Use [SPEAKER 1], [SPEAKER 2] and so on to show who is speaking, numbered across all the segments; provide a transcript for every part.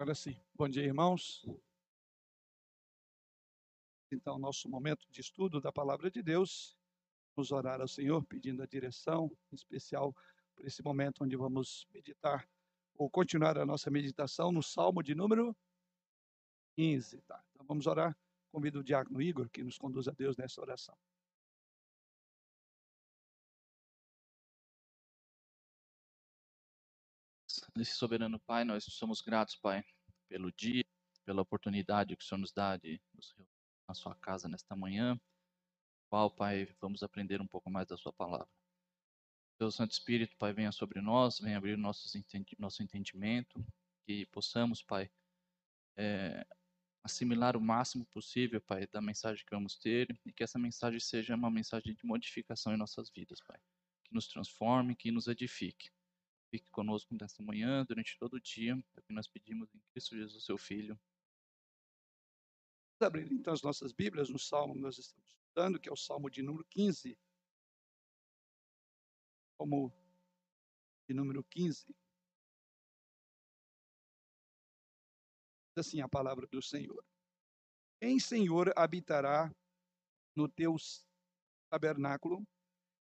[SPEAKER 1] Agora sim. Bom dia, irmãos. Então, nosso momento de estudo da palavra de Deus, vamos orar ao Senhor pedindo a direção, em especial por esse momento onde vamos meditar ou continuar a nossa meditação no Salmo de número 15, tá? Então vamos orar. Convido o diácono Igor que nos conduz a Deus nessa oração.
[SPEAKER 2] Nesse soberano Pai, nós somos gratos, Pai, pelo dia, pela oportunidade que o Senhor nos dá de nos reunir na sua casa nesta manhã. Qual, Pai, vamos aprender um pouco mais da sua palavra. Deus Santo Espírito, Pai, venha sobre nós, venha abrir nossos entendi nosso entendimento, que possamos, Pai, é, assimilar o máximo possível, Pai, da mensagem que vamos ter e que essa mensagem seja uma mensagem de modificação em nossas vidas, Pai. Que nos transforme, que nos edifique. Fique conosco nesta manhã, durante todo o dia, é o que nós pedimos em Cristo Jesus, seu Filho.
[SPEAKER 1] Vamos abrir então as nossas Bíblias no Salmo que nós estamos estudando, que é o Salmo de número 15. Como de número 15. Diz assim a palavra do Senhor. Quem, Senhor, habitará no teu tabernáculo?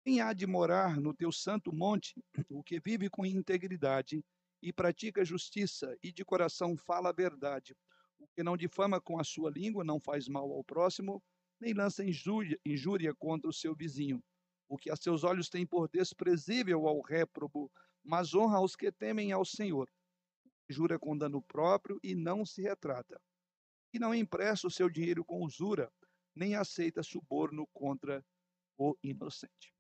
[SPEAKER 1] Quem há de morar no teu santo monte, o que vive com integridade e pratica justiça e de coração fala a verdade, o que não difama com a sua língua, não faz mal ao próximo, nem lança injúria, injúria contra o seu vizinho, o que a seus olhos tem por desprezível ao réprobo, mas honra aos que temem ao Senhor. Jura com dano próprio e não se retrata. E não empresta o seu dinheiro com usura, nem aceita suborno contra o inocente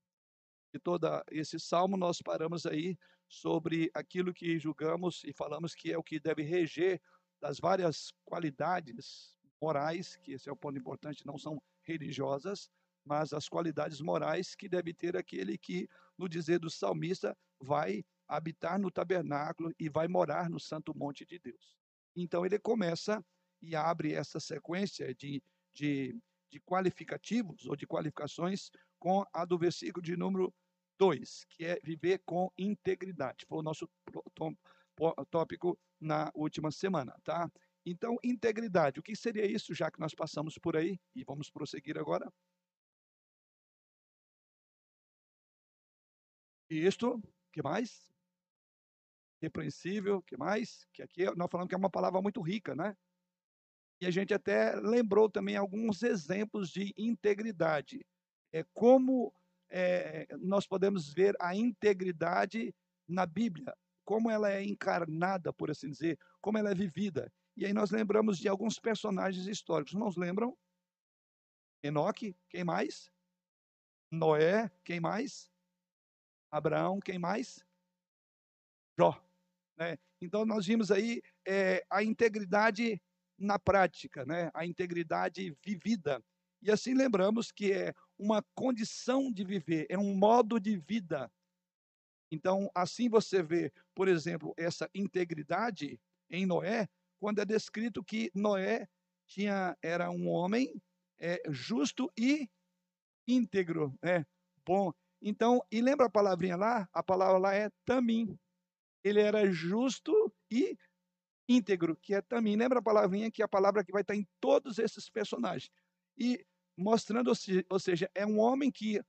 [SPEAKER 1] todo esse salmo, nós paramos aí sobre aquilo que julgamos e falamos que é o que deve reger das várias qualidades morais, que esse é o ponto importante, não são religiosas, mas as qualidades morais que deve ter aquele que, no dizer do salmista, vai habitar no tabernáculo e vai morar no santo monte de Deus. Então ele começa e abre essa sequência de, de, de qualificativos ou de qualificações com a do versículo de número 2, que é viver com integridade. Foi o nosso tópico na última semana, tá? Então, integridade. O que seria isso, já que nós passamos por aí? E vamos prosseguir agora. Isto, que mais? Repreensível, que mais? Que aqui nós falamos que é uma palavra muito rica, né? E a gente até lembrou também alguns exemplos de integridade. É como é, nós podemos ver a integridade na Bíblia, como ela é encarnada, por assim dizer, como ela é vivida. E aí nós lembramos de alguns personagens históricos. Não lembram? Enoque, quem mais? Noé, quem mais? Abraão, quem mais? Jó. Né? Então nós vimos aí é, a integridade na prática, né? a integridade vivida. E assim lembramos que é uma condição de viver, é um modo de vida. Então, assim você vê, por exemplo, essa integridade em Noé, quando é descrito que Noé tinha era um homem é, justo e íntegro, né? Bom. Então, e lembra a palavrinha lá? A palavra lá é tamim. Ele era justo e íntegro, que é tamim. Lembra a palavrinha que é a palavra que vai estar em todos esses personagens. E mostrando, ou seja, é um homem que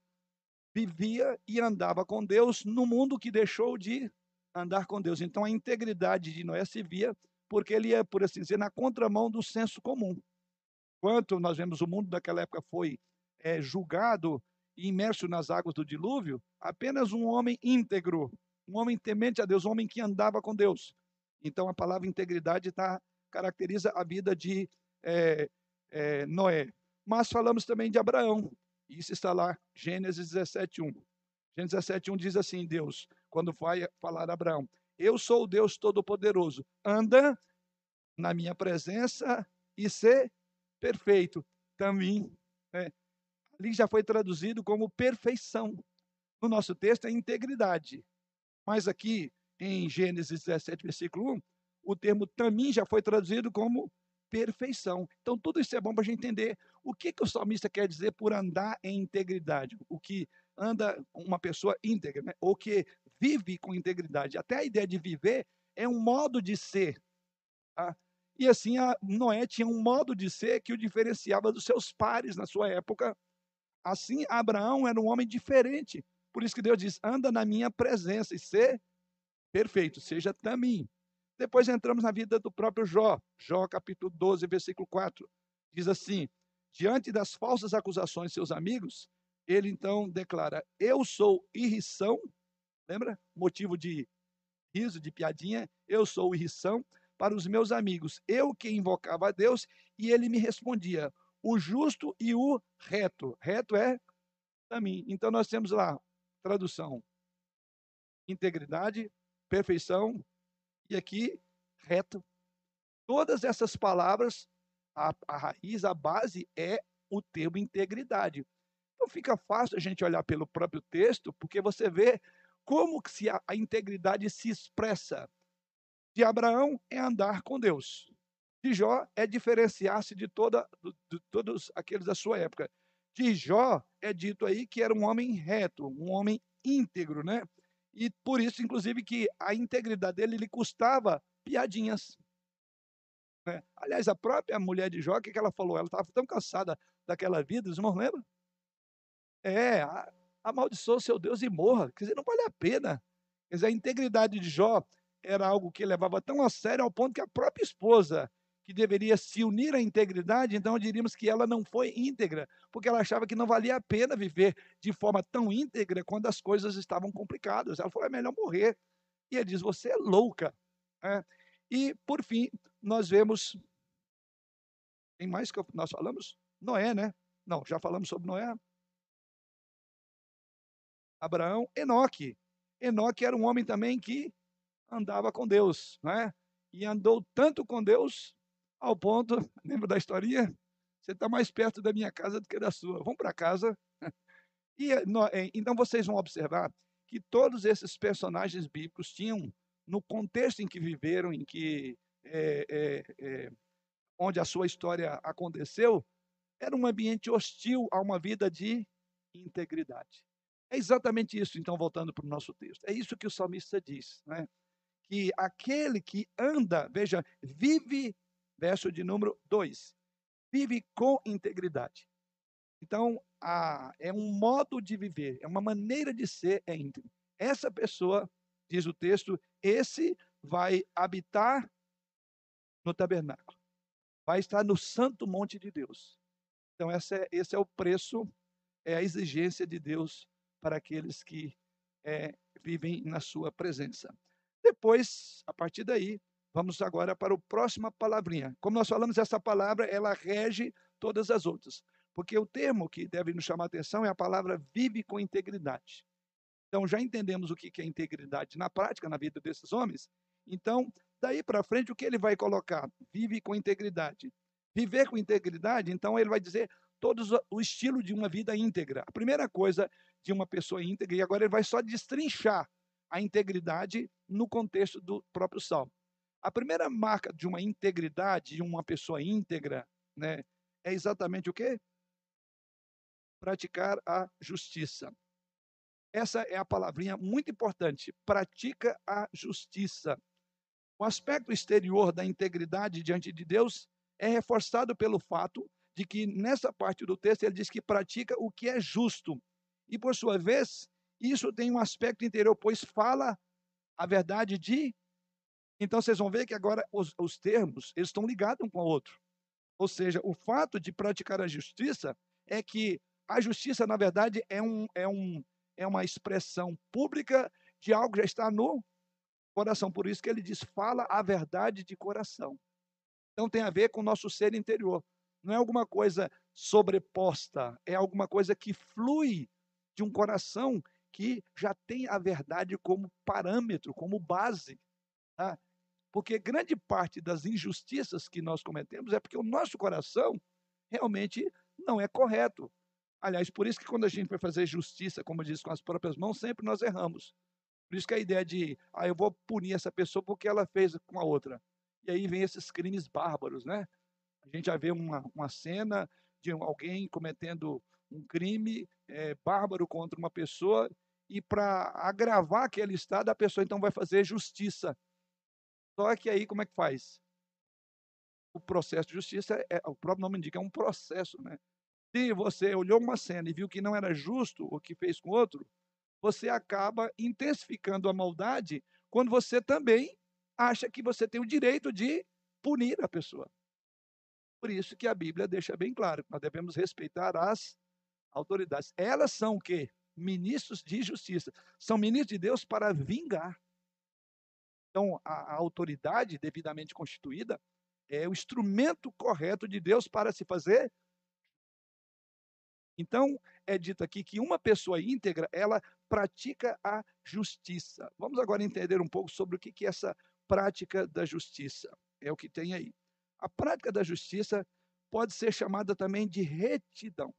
[SPEAKER 1] vivia e andava com Deus no mundo que deixou de andar com Deus. Então a integridade de Noé se via porque ele ia, por assim dizer, na contramão do senso comum. Quanto nós vemos o mundo daquela época foi é, julgado e imerso nas águas do dilúvio, apenas um homem íntegro, um homem temente a Deus, um homem que andava com Deus. Então a palavra integridade tá, caracteriza a vida de é, é, Noé. Mas falamos também de Abraão. Isso está lá, Gênesis 17:1. Gênesis 17:1 diz assim: Deus, quando vai falar a Abraão, eu sou o Deus Todo-Poderoso, anda na minha presença e ser perfeito. Também, né? ali já foi traduzido como perfeição. No nosso texto é integridade. Mas aqui, em Gênesis 17, versículo 1, o termo também já foi traduzido como perfeição. Então, tudo isso é bom para a gente entender o que, que o salmista quer dizer por andar em integridade. O que anda uma pessoa íntegra, né? ou que vive com integridade. Até a ideia de viver é um modo de ser. Tá? E assim, Noé tinha um modo de ser que o diferenciava dos seus pares na sua época. Assim, Abraão era um homem diferente. Por isso que Deus diz: anda na minha presença e ser perfeito, seja também. Depois entramos na vida do próprio Jó. Jó, capítulo 12, versículo 4. Diz assim: Diante das falsas acusações de seus amigos, ele então declara: Eu sou irrição. Lembra? Motivo de riso, de piadinha. Eu sou irrição para os meus amigos. Eu que invocava a Deus e ele me respondia: o justo e o reto. Reto é para mim. Então nós temos lá tradução: integridade, perfeição e aqui reto. Todas essas palavras, a, a raiz, a base é o termo integridade. Então fica fácil a gente olhar pelo próprio texto, porque você vê como que se a, a integridade se expressa. De Abraão é andar com Deus. De Jó é diferenciar-se de, de todos aqueles da sua época. De Jó é dito aí que era um homem reto, um homem íntegro, né? E por isso, inclusive, que a integridade dele lhe custava piadinhas. Né? Aliás, a própria mulher de Jó, o que ela falou? Ela estava tão cansada daquela vida, os irmãos lembram? É, amaldiçoa seu Deus e morra. Quer dizer, não vale a pena. Quer dizer, a integridade de Jó era algo que levava tão a sério ao ponto que a própria esposa, que deveria se unir à integridade, então diríamos que ela não foi íntegra, porque ela achava que não valia a pena viver de forma tão íntegra quando as coisas estavam complicadas. Ela falou: é melhor morrer. E ele diz: você é louca. É. E, por fim, nós vemos. Tem mais que nós falamos? Noé, né? Não, já falamos sobre Noé. Abraão, Enoque. Enoque era um homem também que andava com Deus, né? E andou tanto com Deus ao ponto, lembra da historinha? Você está mais perto da minha casa do que da sua. Vamos para casa. E eh, então vocês vão observar que todos esses personagens bíblicos tinham, no contexto em que viveram, em que é, é, é, onde a sua história aconteceu, era um ambiente hostil a uma vida de integridade. É exatamente isso, então, voltando para o nosso texto. É isso que o salmista diz, né? que aquele que anda, veja, vive, verso de número 2, vive com integridade. Então, a, é um modo de viver, é uma maneira de ser é. Essa pessoa, diz o texto, esse vai habitar no tabernáculo, vai estar no santo monte de Deus. Então, é, esse é o preço, é a exigência de Deus para aqueles que é, vivem na sua presença. Depois, a partir daí, vamos agora para a próxima palavrinha. Como nós falamos, essa palavra, ela rege todas as outras. Porque o termo que deve nos chamar a atenção é a palavra vive com integridade. Então, já entendemos o que é integridade na prática, na vida desses homens. Então, daí para frente, o que ele vai colocar? Vive com integridade. Viver com integridade, então, ele vai dizer todo o estilo de uma vida íntegra. A primeira coisa de uma pessoa íntegra, e agora ele vai só destrinchar a integridade no contexto do próprio Salmo. A primeira marca de uma integridade, de uma pessoa íntegra, né, é exatamente o quê? Praticar a justiça. Essa é a palavrinha muito importante. Pratica a justiça. O aspecto exterior da integridade diante de Deus é reforçado pelo fato de que nessa parte do texto ele diz que pratica o que é justo. E por sua vez, isso tem um aspecto interior, pois fala a verdade de. Então vocês vão ver que agora os, os termos eles estão ligados um com o outro. Ou seja, o fato de praticar a justiça é que a justiça, na verdade, é, um, é, um, é uma expressão pública de algo que já está no coração. Por isso que ele diz: fala a verdade de coração. Então tem a ver com o nosso ser interior. Não é alguma coisa sobreposta, é alguma coisa que flui de um coração que já tem a verdade como parâmetro, como base. Tá? Porque grande parte das injustiças que nós cometemos é porque o nosso coração realmente não é correto. Aliás, por isso que quando a gente vai fazer justiça, como diz, com as próprias mãos, sempre nós erramos. Por isso que a ideia de, ah, eu vou punir essa pessoa porque ela fez com a outra. E aí vem esses crimes bárbaros, né? A gente já vê uma, uma cena de alguém cometendo um crime é, bárbaro contra uma pessoa e para agravar aquele estado, a pessoa então vai fazer justiça. Só que aí como é que faz? o processo de justiça, é, o próprio nome indica, é um processo, né? Se você olhou uma cena e viu que não era justo o que fez com outro, você acaba intensificando a maldade quando você também acha que você tem o direito de punir a pessoa. Por isso que a Bíblia deixa bem claro que nós devemos respeitar as autoridades. Elas são o quê? Ministros de justiça. São ministros de Deus para vingar. Então, a, a autoridade devidamente constituída é o instrumento correto de Deus para se fazer. Então, é dito aqui que uma pessoa íntegra, ela pratica a justiça. Vamos agora entender um pouco sobre o que é essa prática da justiça. É o que tem aí. A prática da justiça pode ser chamada também de retidão.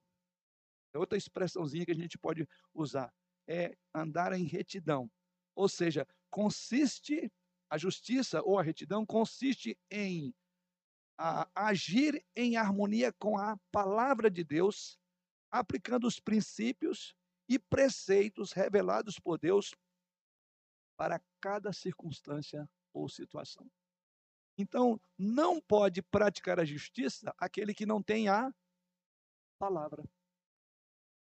[SPEAKER 1] É outra expressãozinha que a gente pode usar. É andar em retidão. Ou seja, consiste, a justiça ou a retidão consiste em a, agir em harmonia com a palavra de Deus, aplicando os princípios e preceitos revelados por Deus para cada circunstância ou situação. Então, não pode praticar a justiça aquele que não tem a palavra.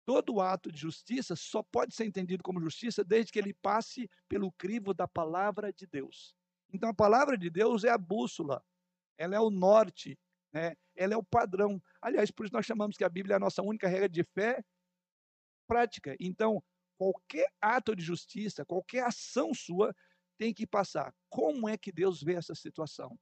[SPEAKER 1] Todo ato de justiça só pode ser entendido como justiça desde que ele passe pelo crivo da palavra de Deus. Então, a palavra de Deus é a bússola, ela é o norte, né? ela é o padrão. Aliás, por isso nós chamamos que a Bíblia é a nossa única regra de fé prática. Então, qualquer ato de justiça, qualquer ação sua, tem que passar. Como é que Deus vê essa situação?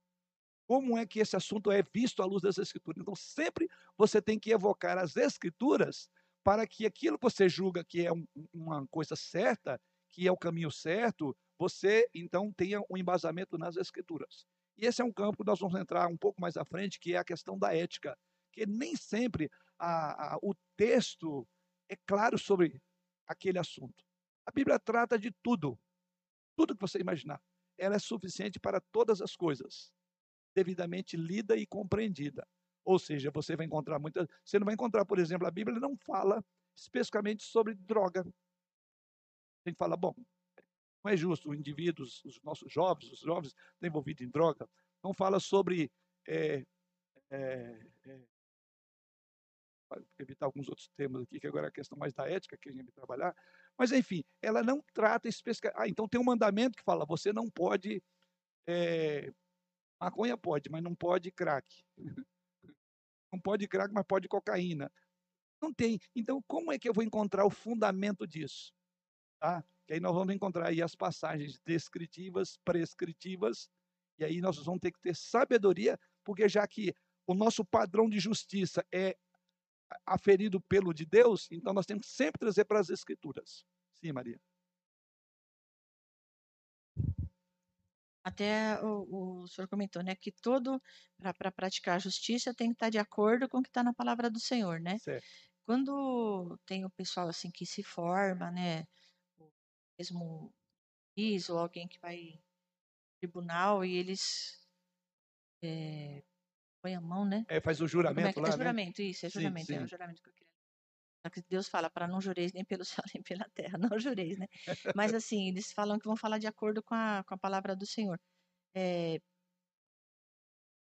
[SPEAKER 1] Como é que esse assunto é visto à luz das Escrituras? Então, sempre você tem que evocar as Escrituras para que aquilo que você julga que é um, uma coisa certa, que é o caminho certo, você então tenha um embasamento nas Escrituras. E esse é um campo que nós vamos entrar um pouco mais à frente, que é a questão da ética, que nem sempre a, a, o texto é claro sobre aquele assunto. A Bíblia trata de tudo, tudo que você imaginar. Ela é suficiente para todas as coisas, devidamente lida e compreendida. Ou seja, você vai encontrar muitas. Você não vai encontrar, por exemplo, a Bíblia não fala especificamente sobre droga. A gente fala, bom, não é justo o indivíduo, os nossos jovens, os jovens estão envolvidos em droga. Não fala sobre é, é, é, evitar alguns outros temas aqui, que agora é a questão mais da ética que a gente vai trabalhar. Mas, enfim, ela não trata especificamente. Ah, então tem um mandamento que fala: você não pode. É... Maconha pode, mas não pode crack. Não pode crack, mas pode cocaína. Não tem. Então, como é que eu vou encontrar o fundamento disso? Tá? Que aí nós vamos encontrar aí as passagens descritivas, prescritivas, e aí nós vamos ter que ter sabedoria, porque já que o nosso padrão de justiça é aferido pelo de Deus, então nós temos que sempre trazer para as Escrituras. Sim, Maria.
[SPEAKER 3] Até o, o senhor comentou, né, que todo, para praticar a justiça, tem que estar de acordo com o que está na palavra do Senhor, né?
[SPEAKER 1] Certo.
[SPEAKER 3] Quando tem o pessoal assim que se forma, né, mesmo juiz ou alguém que vai tribunal e eles é, põe a mão, né?
[SPEAKER 1] É, faz o juramento é,
[SPEAKER 3] é
[SPEAKER 1] lá,
[SPEAKER 3] É juramento, né? isso, é juramento,
[SPEAKER 1] sim, sim.
[SPEAKER 3] é o juramento que. Deus fala para não jureis nem pelo céu nem pela terra, não jureis, né? Mas assim, eles falam que vão falar de acordo com a, com a palavra do Senhor. É,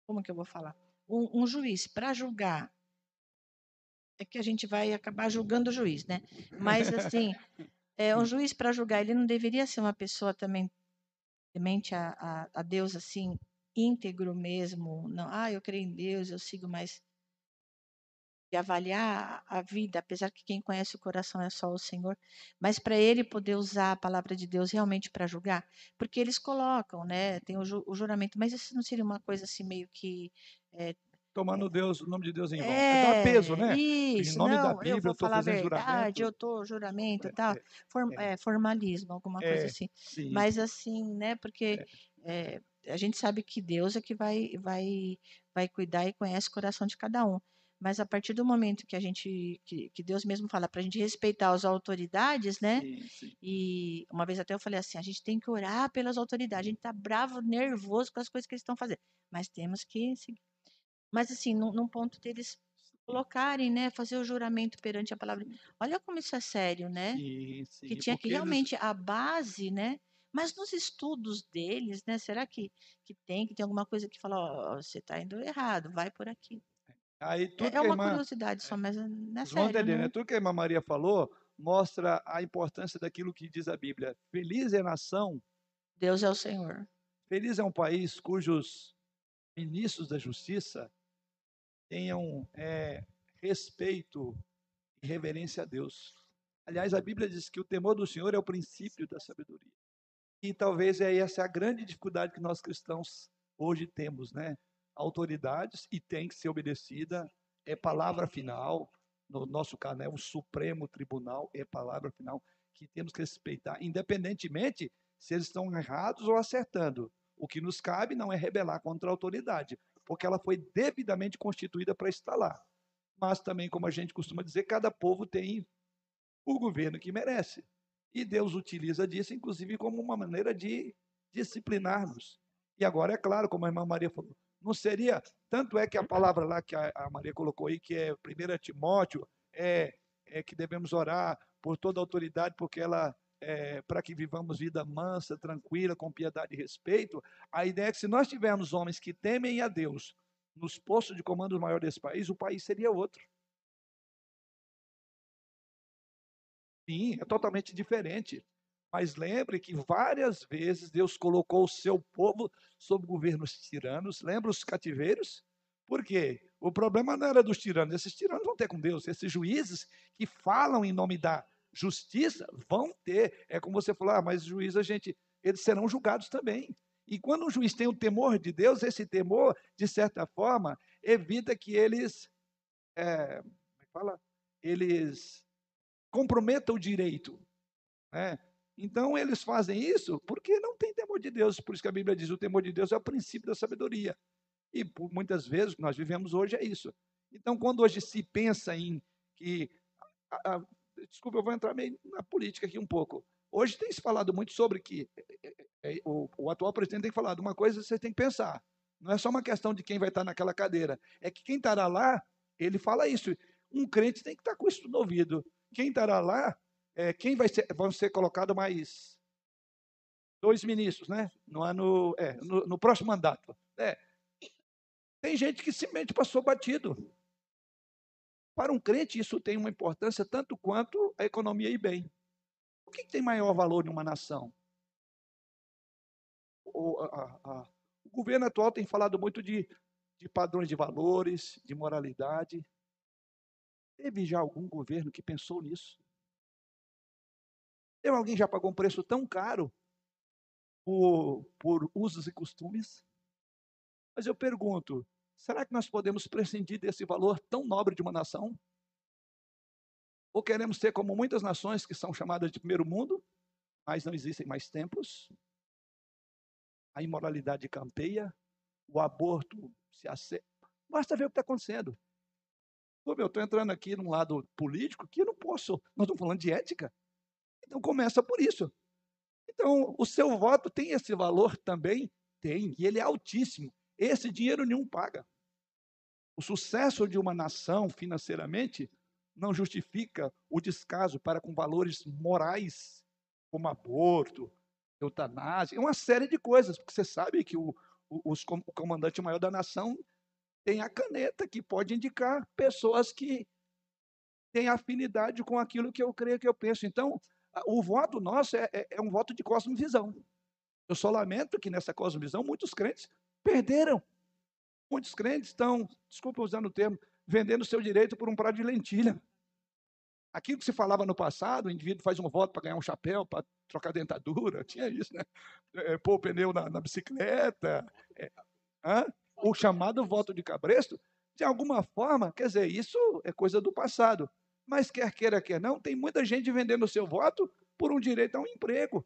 [SPEAKER 3] como que eu vou falar? Um, um juiz, para julgar, é que a gente vai acabar julgando o juiz, né? Mas assim, é, um juiz para julgar, ele não deveria ser uma pessoa também temente a, a, a Deus assim, íntegro mesmo, não, ah, eu creio em Deus, eu sigo mais avaliar a vida, apesar que quem conhece o coração é só o Senhor, mas para ele poder usar a palavra de Deus realmente para julgar, porque eles colocam, né, tem o, ju o, juramento, mas isso não seria uma coisa assim meio que é,
[SPEAKER 1] tomando Deus, o nome de Deus em vão. É, é peso, né?
[SPEAKER 3] Isso,
[SPEAKER 1] em nome
[SPEAKER 3] não,
[SPEAKER 1] da Bíblia, eu,
[SPEAKER 3] vou
[SPEAKER 1] eu tô
[SPEAKER 3] falar a
[SPEAKER 1] verdade,
[SPEAKER 3] juramento. eu tô juramento e tal. Form, é, formalismo, alguma coisa assim.
[SPEAKER 1] Sim.
[SPEAKER 3] Mas assim, né? Porque é, a gente sabe que Deus é que vai, vai, vai cuidar e conhece o coração de cada um. Mas a partir do momento que a gente, que, que Deus mesmo fala para a gente respeitar as autoridades, né?
[SPEAKER 1] Sim, sim.
[SPEAKER 3] E uma vez até eu falei assim, a gente tem que orar pelas autoridades. A gente tá bravo, nervoso com as coisas que eles estão fazendo, mas temos que seguir. Mas assim, num, num ponto deles colocarem, né, fazer o juramento perante a palavra. Olha como isso é sério, né?
[SPEAKER 1] Sim, sim.
[SPEAKER 3] Que tinha que realmente eles... a base, né? Mas nos estudos deles, né, será que, que tem, que tem alguma coisa que fala, ó, você está indo errado, vai por aqui.
[SPEAKER 1] Aí
[SPEAKER 3] É,
[SPEAKER 1] tudo
[SPEAKER 3] é uma
[SPEAKER 1] irmã,
[SPEAKER 3] curiosidade só, mas não é
[SPEAKER 1] vocês vão
[SPEAKER 3] sério,
[SPEAKER 1] entender, né?
[SPEAKER 3] né?
[SPEAKER 1] Tudo que a irmã Maria falou mostra a importância daquilo que diz a Bíblia. Feliz é a nação,
[SPEAKER 3] Deus é o Senhor.
[SPEAKER 1] feliz é um país cujos ministros da justiça tenham é, respeito e reverência a Deus. Aliás, a Bíblia diz que o temor do Senhor é o princípio da sabedoria. E talvez é essa a grande dificuldade que nós cristãos hoje temos, né? Autoridades e tem que ser obedecida, é palavra final. No nosso caso, né, o Supremo Tribunal é palavra final que temos que respeitar, independentemente se eles estão errados ou acertando. O que nos cabe não é rebelar contra a autoridade, porque ela foi devidamente constituída para estar lá. Mas também, como a gente costuma dizer, cada povo tem o governo que merece. E Deus utiliza disso, inclusive, como uma maneira de disciplinar-nos. E agora, é claro, como a irmã Maria falou, não seria, tanto é que a palavra lá que a, Maria colocou aí, que é 1 Timóteo, é, é que devemos orar por toda autoridade, porque ela, é, para que vivamos vida mansa, tranquila, com piedade e respeito, a ideia é que se nós tivermos homens que temem a Deus nos postos de comando maior desse país, o país seria outro. Sim, é totalmente diferente. Mas lembre que várias vezes Deus colocou o seu povo sob governos tiranos. Lembra os cativeiros? Por quê? O problema não era dos tiranos. Esses tiranos vão ter com Deus. Esses juízes que falam em nome da justiça vão ter. É como você falou, ah, mas juízes, a gente, eles serão julgados também. E quando um juiz tem o temor de Deus, esse temor, de certa forma, evita que eles, como é fala? Eles comprometam o direito. Né? Então, eles fazem isso porque não tem temor de Deus. Por isso que a Bíblia diz: o temor de Deus é o princípio da sabedoria. E por muitas vezes o que nós vivemos hoje é isso. Então, quando hoje se pensa em que. A, a, desculpa, eu vou entrar meio na política aqui um pouco. Hoje tem se falado muito sobre que é, é, o, o, atual presidente tem falado uma coisa você tem que pensar. Não é só uma questão de quem vai estar naquela cadeira. É que quem estará lá, ele fala isso. Um crente tem que estar com isso no ouvido. Quem estará lá, é, quem vai ser, vão ser colocados mais dois ministros, né? No ano, é, no, no próximo mandato. É. Tem gente que simplesmente passou batido. Para um crente, isso tem uma importância tanto quanto a economia e bem. O que tem maior valor em uma nação? O, a, a, o governo atual tem falado muito de, de padrões de valores, de moralidade. Teve já algum governo que pensou nisso? Teve alguém já pagou um preço tão caro por, por usos e costumes? Mas eu pergunto, será que nós podemos prescindir desse valor tão nobre de uma nação? Ou queremos ser como muitas nações que são chamadas de primeiro mundo, mas não existem mais templos? A imoralidade campeia, o aborto se aceita. Basta ver o que está acontecendo. Pô, meu, estou entrando aqui num lado político que eu não posso. Nós estamos falando de ética. Então começa por isso. Então, o seu voto tem esse valor também? Tem, e ele é altíssimo. Esse dinheiro nenhum paga. O sucesso de uma nação financeiramente não justifica o descaso para com valores morais, como aborto, eutanásia, uma série de coisas, porque você sabe que o, o, o comandante maior da nação tem a caneta que pode indicar pessoas que têm afinidade com aquilo que eu creio que eu penso. Então, o voto nosso é, é, é um voto de cosmovisão. Eu só lamento que nessa cosmovisão muitos crentes perderam. Muitos crentes estão, desculpa usando o termo, vendendo seu direito por um prato de lentilha. Aquilo que se falava no passado, o indivíduo faz um voto para ganhar um chapéu, para trocar dentadura, tinha isso, né? É, pôr o pneu na, na bicicleta. É, o chamado voto de cabresto, de alguma forma, quer dizer, isso é coisa do passado. Mas quer queira, quer não, tem muita gente vendendo o seu voto por um direito a um emprego.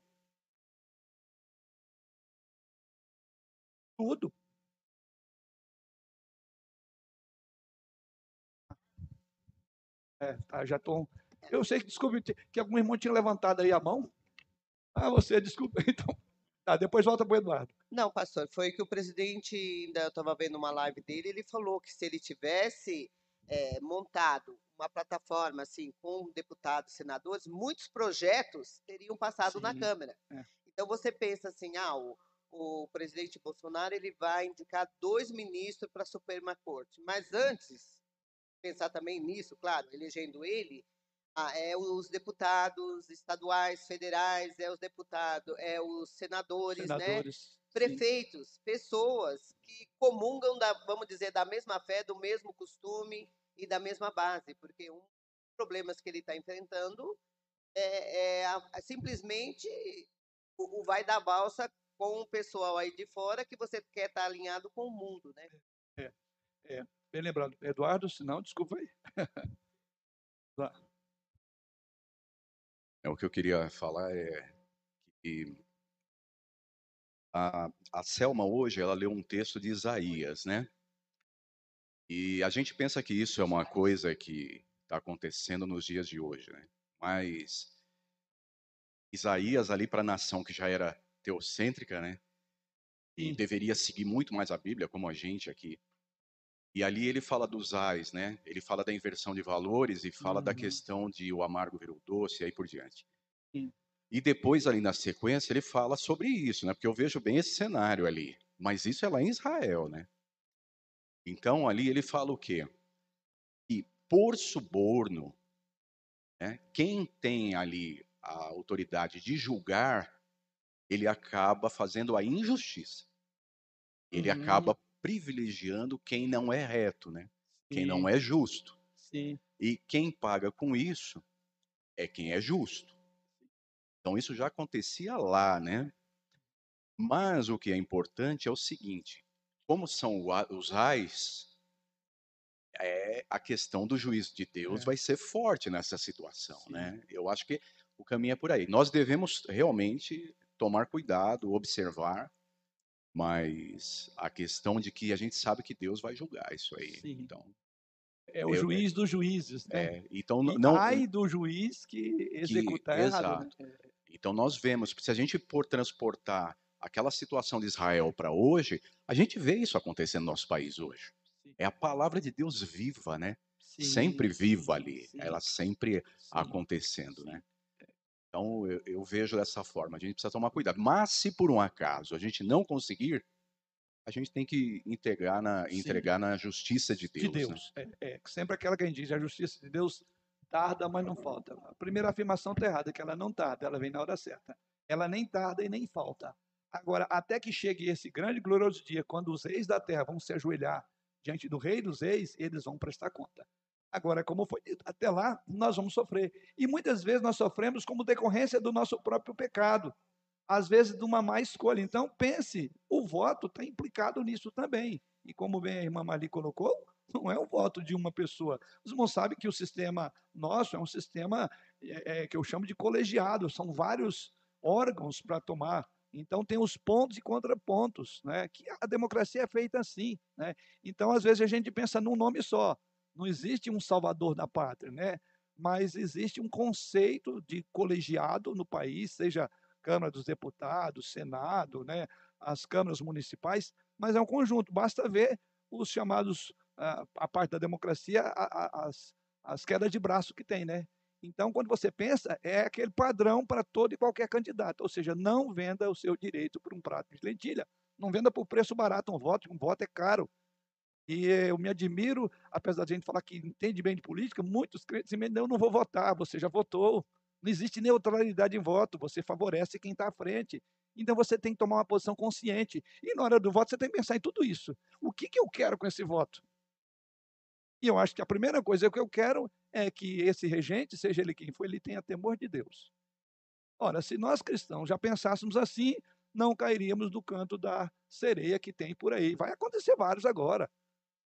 [SPEAKER 1] Tudo. É, tá, já estou. Eu sei que, desculpe, que algum irmão tinha levantado aí a mão. Ah, você, desculpa, então. Tá, depois volta para o Eduardo.
[SPEAKER 4] Não, pastor, foi que o presidente, ainda eu estava vendo uma live dele, ele falou que se ele tivesse é, montado uma plataforma assim com deputados, senadores, muitos projetos teriam passado Sim, na Câmara. É. Então você pensa assim, ah, o, o presidente Bolsonaro ele vai indicar dois ministros para a Suprema Corte, mas antes pensar também nisso, claro, elegendo ele, ah, é os deputados estaduais, federais, é os deputados, é os senadores, né?
[SPEAKER 1] Senadores. sim.
[SPEAKER 4] prefeitos, pessoas que comungam da, vamos dizer, da mesma fé, do mesmo costume e da mesma base, porque um dos problemas que ele está enfrentando é, é a- é simplesmente o, o vai da balsa com o pessoal aí de fora que você quer estar alinhado com o mundo, né?
[SPEAKER 1] Bem lembrado. Eduardo, se não, desculpa aí.
[SPEAKER 5] É, o que eu queria falar é que a, a Selma hoje, ela leu um texto de Isaías, né? E a gente pensa que isso é uma coisa que está acontecendo nos dias de hoje, né? Mas Isaías ali para a nação que já era teocêntrica, né? E
[SPEAKER 1] Sim.
[SPEAKER 5] deveria seguir muito mais a Bíblia, como a gente aqui. E ali ele fala dos ais, né? Ele fala da inversão de valores e fala da
[SPEAKER 1] Uhum.
[SPEAKER 5] questão de o amargo vir o doce e aí por diante.
[SPEAKER 1] Sim.
[SPEAKER 5] E depois ali na sequência ele fala sobre isso, né? Porque eu vejo bem esse cenário ali. Mas isso é lá em Israel, né? Então ali ele fala o quê? Que por suborno, né? Quem tem ali a autoridade de julgar, ele acaba fazendo a injustiça. Ele
[SPEAKER 1] Uhum.
[SPEAKER 5] acaba privilegiando quem não é reto, né? Quem não
[SPEAKER 1] Sim,
[SPEAKER 5] é justo.
[SPEAKER 1] Sim.
[SPEAKER 5] E quem paga com isso é quem é justo. Então isso já acontecia lá, né? Mas o que é importante é o seguinte: como são os ais, é a questão do juízo de Deus
[SPEAKER 1] É.
[SPEAKER 5] vai ser forte nessa situação,
[SPEAKER 1] Sim.
[SPEAKER 5] né? Eu acho que o caminho é por aí. Nós devemos realmente tomar cuidado, observar, mas a questão de que a gente sabe que Deus vai julgar isso aí.
[SPEAKER 1] Sim.
[SPEAKER 5] Então,
[SPEAKER 1] É o
[SPEAKER 5] Eu-
[SPEAKER 1] juiz dos juízes, né?
[SPEAKER 5] é, então
[SPEAKER 1] E
[SPEAKER 5] não,
[SPEAKER 1] ai do juiz que executar errado, né?
[SPEAKER 5] Então nós vemos, se a gente for transportar aquela situação de Israel para hoje, a gente vê isso acontecendo no nosso país hoje.
[SPEAKER 1] Sim.
[SPEAKER 5] É a palavra de Deus viva, né?
[SPEAKER 1] Sim,
[SPEAKER 5] sempre viva ali,
[SPEAKER 1] sim,
[SPEAKER 5] ela sempre acontecendo, né? Então eu, eu vejo dessa forma, a gente precisa tomar cuidado. Mas se por um acaso a gente não conseguir, a gente tem que integrar na, entregar na justiça de Deus.
[SPEAKER 1] de
[SPEAKER 5] né?
[SPEAKER 1] Deus. É, é, sempre aquela que a gente diz, a justiça de Deus tarda, mas não falta. A primeira afirmação está errada, que ela não tarda, ela vem na hora certa. Ela nem tarda e nem falta. Agora, até que chegue esse grande e glorioso dia, quando os reis da terra vão se ajoelhar diante do rei dos reis, eles vão prestar conta. Agora, como foi dito, até lá nós vamos sofrer. E muitas vezes nós sofremos como decorrência do nosso próprio pecado às vezes de uma má escolha. Então, pense, o voto está implicado nisso também. E como bem a irmã Mali colocou, não é o voto de uma pessoa. Os irmãos sabem que o sistema nosso é um sistema é, é, que eu chamo de colegiado, são vários órgãos para tomar. Então, tem os pontos e contrapontos, né? que a democracia é feita assim. Né? Então, às vezes, a gente pensa num nome só. Não existe um salvador da pátria, né? mas existe um conceito de colegiado no país, seja Câmara dos Deputados, Senado, né, as câmaras municipais, mas é um conjunto. Basta ver os chamados, a, a parte da democracia, as, as quedas de braço que tem, né? Então, quando você pensa, é aquele padrão para todo e qualquer candidato, ou seja, não venda o seu direito por um prato de lentilha, não venda por preço barato um voto, um voto é caro. E eu me admiro, apesar de a gente falar que entende bem de política, muitos crentes dizem, eu não vou votar, você já votou, não existe neutralidade em voto, você favorece quem está à frente. Então você tem que tomar uma posição consciente. E na hora do voto você tem que pensar em tudo isso. O que, que eu quero com esse voto? E eu acho que a primeira coisa que eu quero é que esse regente, seja ele quem for, ele tenha temor de Deus. Ora, se nós cristãos já pensássemos assim, não cairíamos no canto da sereia que tem por aí. Vai acontecer vários agora.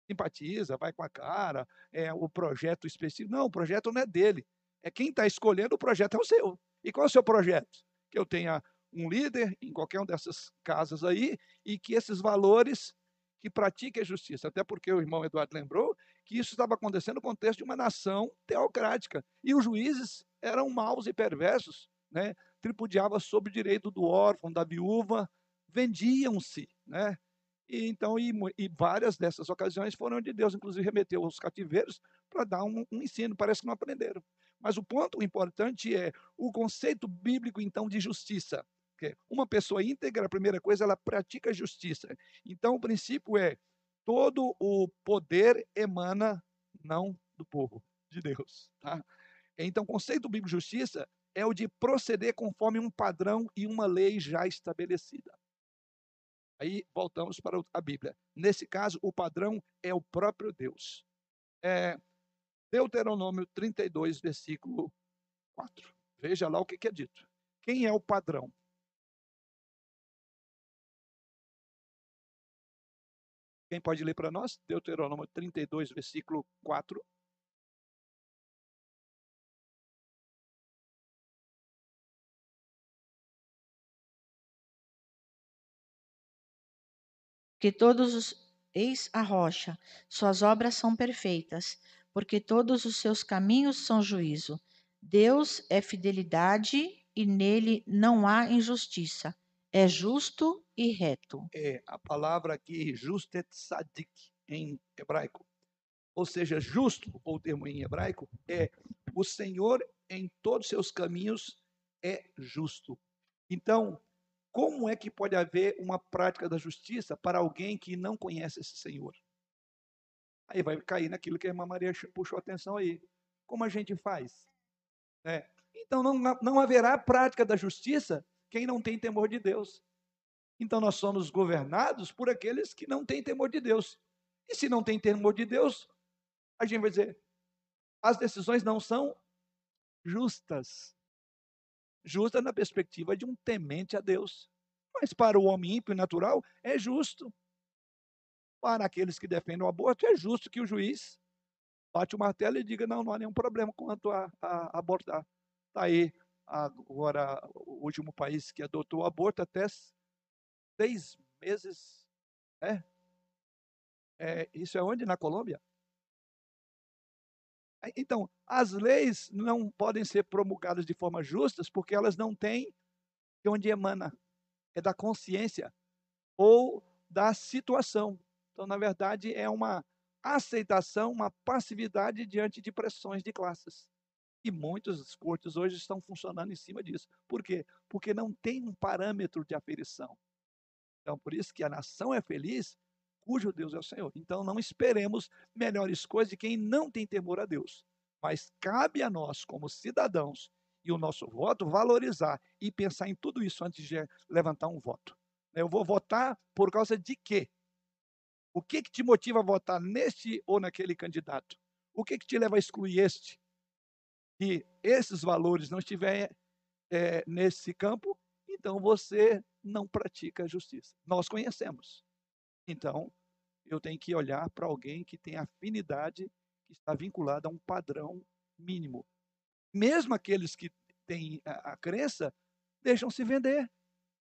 [SPEAKER 1] Simpatiza, vai com a cara, é o projeto específico. Não, o projeto não é dele. É quem está escolhendo o projeto é o seu. E qual é o seu projeto? Que eu tenha um líder em qualquer uma dessas casas aí e que esses valores que pratique a justiça. Até porque o irmão Eduardo lembrou que isso estava acontecendo no contexto de uma nação teocrática. E os juízes eram maus e perversos, né? tripudiava sobre o direito do órfão, da viúva, vendiam-se. Né? E, então, e, e, várias dessas ocasiões foram onde Deus, inclusive, remeteu os cativeiros para dar um, um ensino. Parece que não aprenderam. Mas o ponto importante é o conceito bíblico, então, de justiça. Uma pessoa íntegra, a primeira coisa, ela pratica justiça. Então, o princípio é: todo o poder emana não do povo, de Deus. Tá? Então, o conceito bíblico de justiça é o de proceder conforme um padrão e uma lei já estabelecida. Aí voltamos para a Bíblia. Nesse caso, o padrão é o próprio Deus. É Deuteronômio 32, versículo 4. Veja lá o que é dito. Quem é o padrão? Quem pode ler para nós? Deuteronômio 32, versículo 4.
[SPEAKER 3] Que todos os. Eis a rocha, suas obras são perfeitas, porque todos os seus caminhos são juízo. Deus é fidelidade e nele não há injustiça. É justo e reto.
[SPEAKER 1] É, a palavra aqui, justo é tzadik, em hebraico. Ou seja, justo, ou termo em hebraico, é o Senhor em todos os seus caminhos é justo. Então, como é que pode haver uma prática da justiça para alguém que não conhece esse Senhor? Aí vai cair naquilo que a irmã Maria puxou atenção aí. Como a gente faz? É. Então não, não haverá prática da justiça quem não tem temor de Deus. Então nós somos governados por aqueles que não têm temor de Deus. E se não tem temor de Deus, a gente vai dizer: as decisões não são justas. Justa na perspectiva de um temente a Deus. Mas para o homem ímpio e natural, é justo. Para aqueles que defendem o aborto, é justo que o juiz bate o martelo e diga: não, não há nenhum problema quanto a, a abortar. Está aí agora o último país que adotou o aborto até seis meses. É? é isso é onde? Na Colômbia? Então, as leis não podem ser promulgadas de forma justas porque elas não têm de onde emana. É da consciência ou da situação. Então, na verdade, é uma aceitação, uma passividade diante de pressões de classes. E muitos cortes hoje estão funcionando em cima disso. Por quê? Porque não tem um parâmetro de aferição. Então, por isso que a nação é feliz cujo Deus é o Senhor. Então, não esperemos melhores coisas de quem não tem temor a Deus. Mas cabe a nós, como cidadãos, e o nosso voto, valorizar e pensar em tudo isso antes de levantar um voto. Eu vou votar por causa de quê? O que, que te motiva a votar neste ou naquele candidato? O que, que te leva a excluir este? E esses valores não estiverem é, nesse campo, então você não pratica a justiça. Nós conhecemos. Então, eu tenho que olhar para alguém que tem afinidade, que está vinculado a um padrão mínimo. Mesmo aqueles que têm a, a crença, deixam se vender.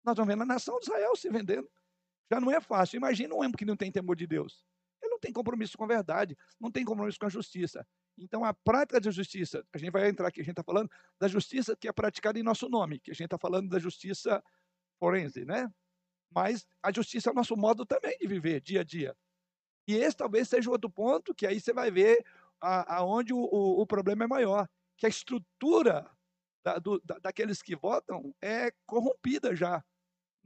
[SPEAKER 1] Nós estamos vendo a nação de Israel se vendendo. Já não é fácil. Imagina um homem que não tem temor de Deus. Tem compromisso com a verdade, não tem compromisso com a justiça. Então, a prática da justiça, a gente vai entrar aqui, a gente está falando da justiça que é praticada em nosso nome, que a gente está falando da justiça forense, né? mas a justiça é o nosso modo também de viver dia a dia. E esse talvez seja outro ponto que aí você vai ver aonde o, o, o, problema é maior, que a estrutura da, do, da, daqueles que votam é corrompida já.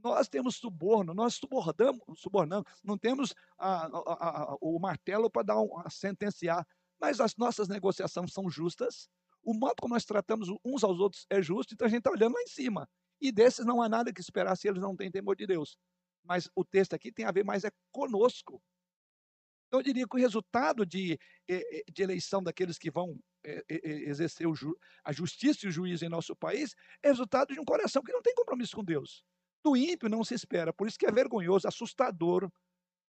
[SPEAKER 1] Nós temos suborno, nós subornamos, subornamos não temos a, a, a, o martelo para dar um, sentenciar, mas as nossas negociações são justas, o modo como nós tratamos uns aos outros é justo, então a gente está olhando lá em cima. E desses não há nada que esperar se eles não têm temor de Deus. Mas o texto aqui tem a ver mais é conosco. Então, eu diria que o resultado de, de eleição daqueles que vão exercer a justiça e o juízo em nosso país é resultado de um coração que não tem compromisso com Deus. Do ímpio não se espera. Por isso que é vergonhoso, assustador,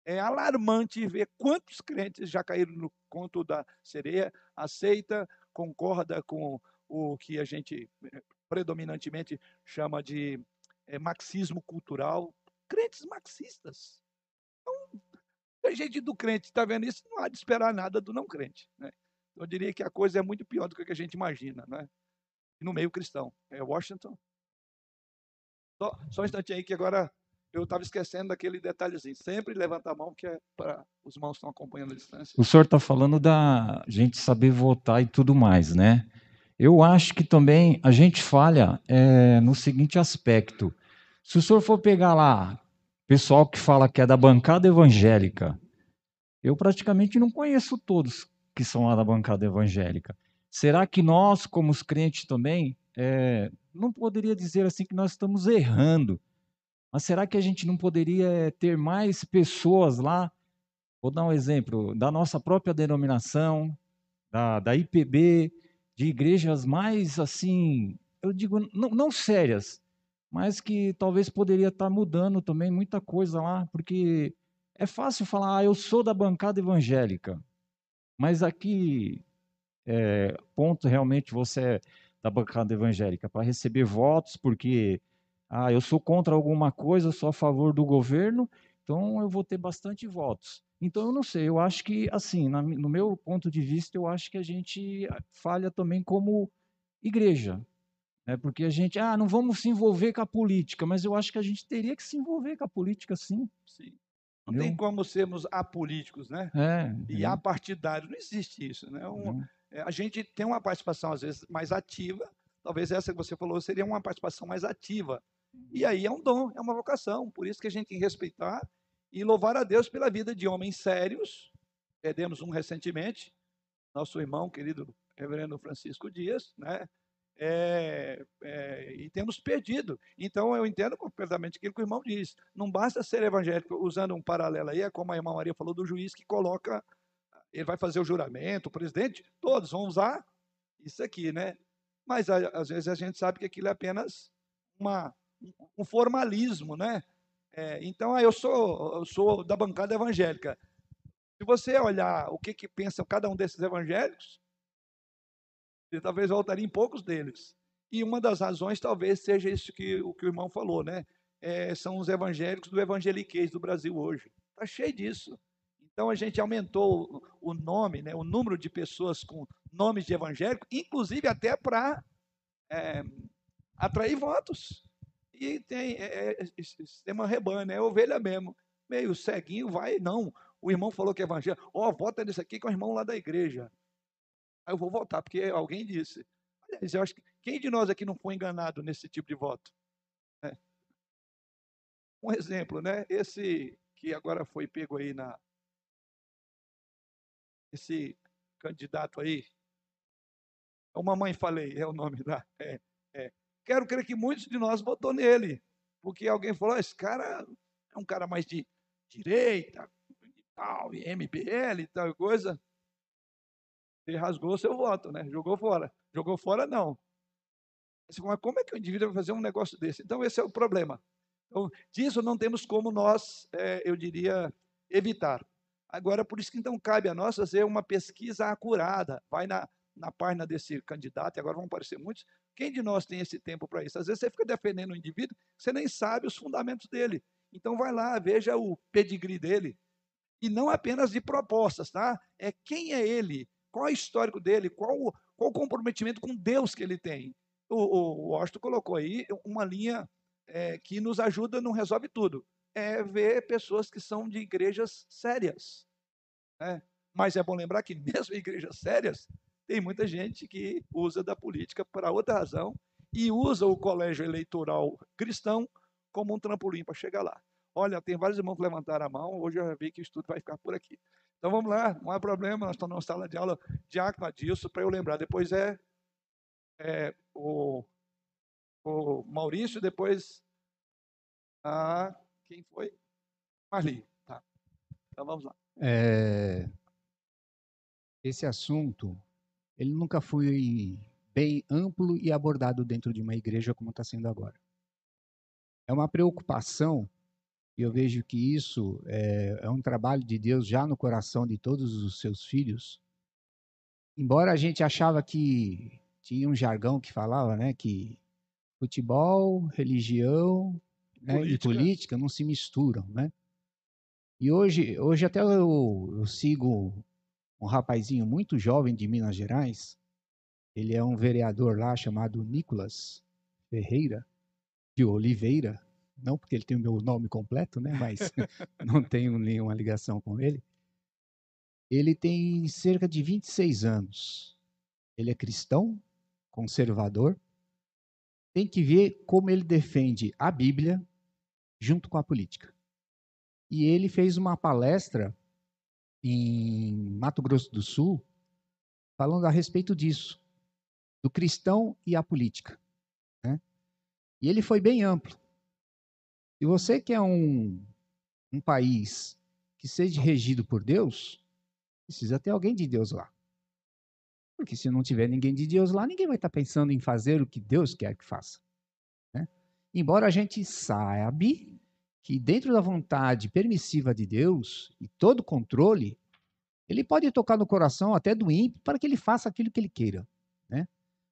[SPEAKER 1] é alarmante ver quantos crentes já caíram no conto da sereia, aceita, concorda com o que a gente eh, predominantemente chama de é, marxismo cultural, crentes marxistas. Então, a gente do crente está vendo isso, não há de esperar nada do não crente. Né? Eu diria que a coisa é muito pior do que a gente imagina, né? no meio cristão. É Washington. Só, só um instantinho aí que agora eu estava esquecendo daquele detalhezinho. Sempre levanta a mão, que é para os irmãos que estão acompanhando a distância.
[SPEAKER 6] O senhor está falando da gente saber votar e tudo mais, né? Eu acho que também a gente falha é, no seguinte aspecto: Se o senhor for pegar lá, pessoal que fala que é da bancada evangélica, eu praticamente não conheço todos que são lá da bancada evangélica. Será que nós, como os crentes também, é, não poderia dizer assim que nós estamos errando? Mas será que a gente não poderia ter mais pessoas lá? Vou dar um exemplo da nossa própria denominação, da, da IPB, de igrejas mais assim, eu digo, não, não sérias, mas que talvez poderia estar mudando também muita coisa lá, porque é fácil falar, ah, eu sou da bancada evangélica, mas aqui, é, ponto realmente você é da bancada evangélica, para receber votos, porque ah, eu sou contra alguma coisa, sou a favor do governo, então eu vou ter bastante votos. Então eu não sei, eu acho que, assim, na, no meu ponto de vista, eu acho que a gente falha também como igreja. Né? Porque a gente, ah, não vamos se envolver com a política, mas eu acho que a gente teria que se envolver com a política, sim.
[SPEAKER 1] sim. Não Entendeu? tem como sermos apolíticos, né?
[SPEAKER 6] É,
[SPEAKER 1] e é. apartidários, não existe isso, né? Um, é. A gente tem uma participação, às vezes, mais ativa, talvez essa que você falou seria uma participação mais ativa. E aí é um dom, é uma vocação, por isso que a gente tem que respeitar e louvar a Deus pela vida de homens sérios. Perdemos um recentemente, nosso irmão querido reverendo Francisco Dias, né? É, é, e temos perdido. Então eu entendo completamente aquilo que o irmão diz. Não basta ser evangélico, usando um paralelo aí, é como a irmã Maria falou do juiz que coloca, ele vai fazer o juramento, o presidente, todos vão usar isso aqui, né? Mas às vezes a gente sabe que aquilo é apenas uma, um formalismo, né? É, então, ah, eu sou, eu sou da bancada evangélica. Se você olhar o que, que pensam cada um desses evangélicos, você talvez voltaria em poucos deles. E uma das razões talvez seja isso que o que o irmão falou, né? É, são os evangélicos do evangeliquez do Brasil hoje. Está cheio disso. Então a gente aumentou o nome, né, o número de pessoas com nomes de evangélico, inclusive até para é, atrair votos. E tem é, é, sistema rebanho, é ovelha mesmo. Meio ceguinho, vai, não. O irmão falou que é evangelho. Ó, oh, vota nesse aqui que é o irmão lá da igreja. Aí eu vou votar, porque alguém disse. Aliás, eu acho que quem de nós aqui não foi enganado nesse tipo de voto? É. Um exemplo, né? Esse que agora foi pego aí na. Esse candidato aí. É o Mamãe Falei, é o nome da. É, é. Quero crer que muitos de nós votou nele, porque alguém falou: esse cara é um cara mais de direita, e tal, e MBL e tal coisa. Ele rasgou seu voto, né? Jogou fora. Jogou fora, não. Mas como é que o indivíduo vai fazer um negócio desse? Então, esse é o problema. Então, disso não temos como nós, é, eu diria, evitar. Agora, por isso que então cabe a nós fazer uma pesquisa acurada. Vai na, na página desse candidato, e agora vão aparecer muitos. Quem de nós tem esse tempo para isso? Às vezes você fica defendendo um indivíduo, você nem sabe os fundamentos dele. Então vai lá, veja o pedigree dele. E não apenas de propostas, tá? É quem é ele, qual é o histórico dele, qual, qual o comprometimento com Deus que ele tem. O, o Washington colocou aí uma linha é, que nos ajuda, não resolve tudo. É ver pessoas que são de igrejas sérias. Né? Mas é bom lembrar que mesmo igrejas sérias, tem muita gente que usa da política para outra razão e usa o colégio eleitoral cristão como um trampolim para chegar lá. Olha, tem vários irmãos que levantaram a mão, hoje eu já vi que o estudo vai ficar por aqui. Então vamos lá, não há problema, nós estamos na sala de aula diácono disso, para eu lembrar. Depois é, é o, o Maurício, depois a. Quem foi? Marli. Tá. Então vamos lá.
[SPEAKER 7] É, esse assunto ele nunca foi bem amplo e abordado dentro de uma igreja como está sendo agora. É uma preocupação, e eu vejo que isso é, é um trabalho de Deus já no coração de todos os seus filhos. Embora a gente achava que tinha um jargão que falava, né, que futebol, religião né, política. e política não se misturam, né? E hoje, hoje até eu, eu sigo um rapazinho muito jovem de Minas Gerais. Ele é um vereador lá chamado Nicolas Ferreira de Oliveira. Não porque ele tem o meu nome completo, né? Mas não tenho nenhuma ligação com ele. Ele tem cerca de 26 anos. Ele é cristão, conservador. Tem que ver como ele defende a Bíblia, junto com a política. E ele fez uma palestra em Mato Grosso do Sul, falando a respeito disso, do cristão e a política. Né? E ele foi bem amplo. Se você quer um, um país que seja regido por Deus, precisa ter alguém de Deus lá. Porque se não tiver ninguém de Deus lá, ninguém vai estar pensando em fazer o que Deus quer que faça. Embora a gente saiba que dentro da vontade permissiva de Deus e todo controle, ele pode tocar no coração até do ímpio para que ele faça aquilo que ele queira. Né?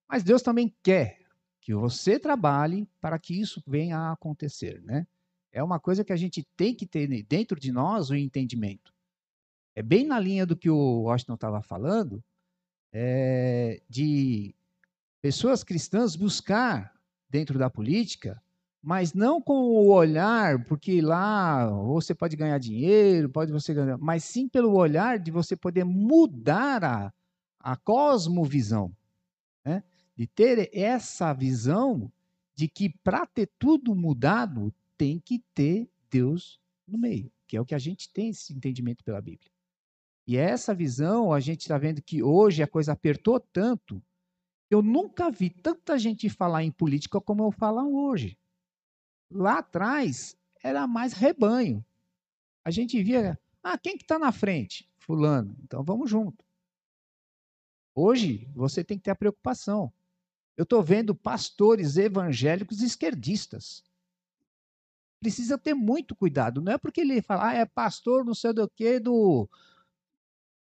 [SPEAKER 7] Mas Deus também quer que você trabalhe para que isso venha a acontecer. Né? É uma coisa que a gente tem que ter dentro de nós o entendimento. É bem na linha do que o Washington estava falando, é, de pessoas cristãs buscar dentro da política, mas não com o olhar, porque lá você pode ganhar dinheiro, pode você ganhar, mas sim pelo olhar de você poder mudar a, a cosmovisão, né? de ter essa visão de que para ter tudo mudado tem que ter Deus no meio, que é o que a gente tem esse entendimento pela Bíblia. E essa visão, a gente está vendo que hoje a coisa apertou tanto, eu nunca vi tanta gente falar em política como eu falo hoje. Lá atrás era mais rebanho. A gente via, ah, quem que está na frente? Fulano. Então vamos junto. Hoje você tem que ter a preocupação. Eu estou vendo pastores evangélicos esquerdistas. Precisa ter muito cuidado. Não é porque ele fala, ah, é pastor não sei do que, do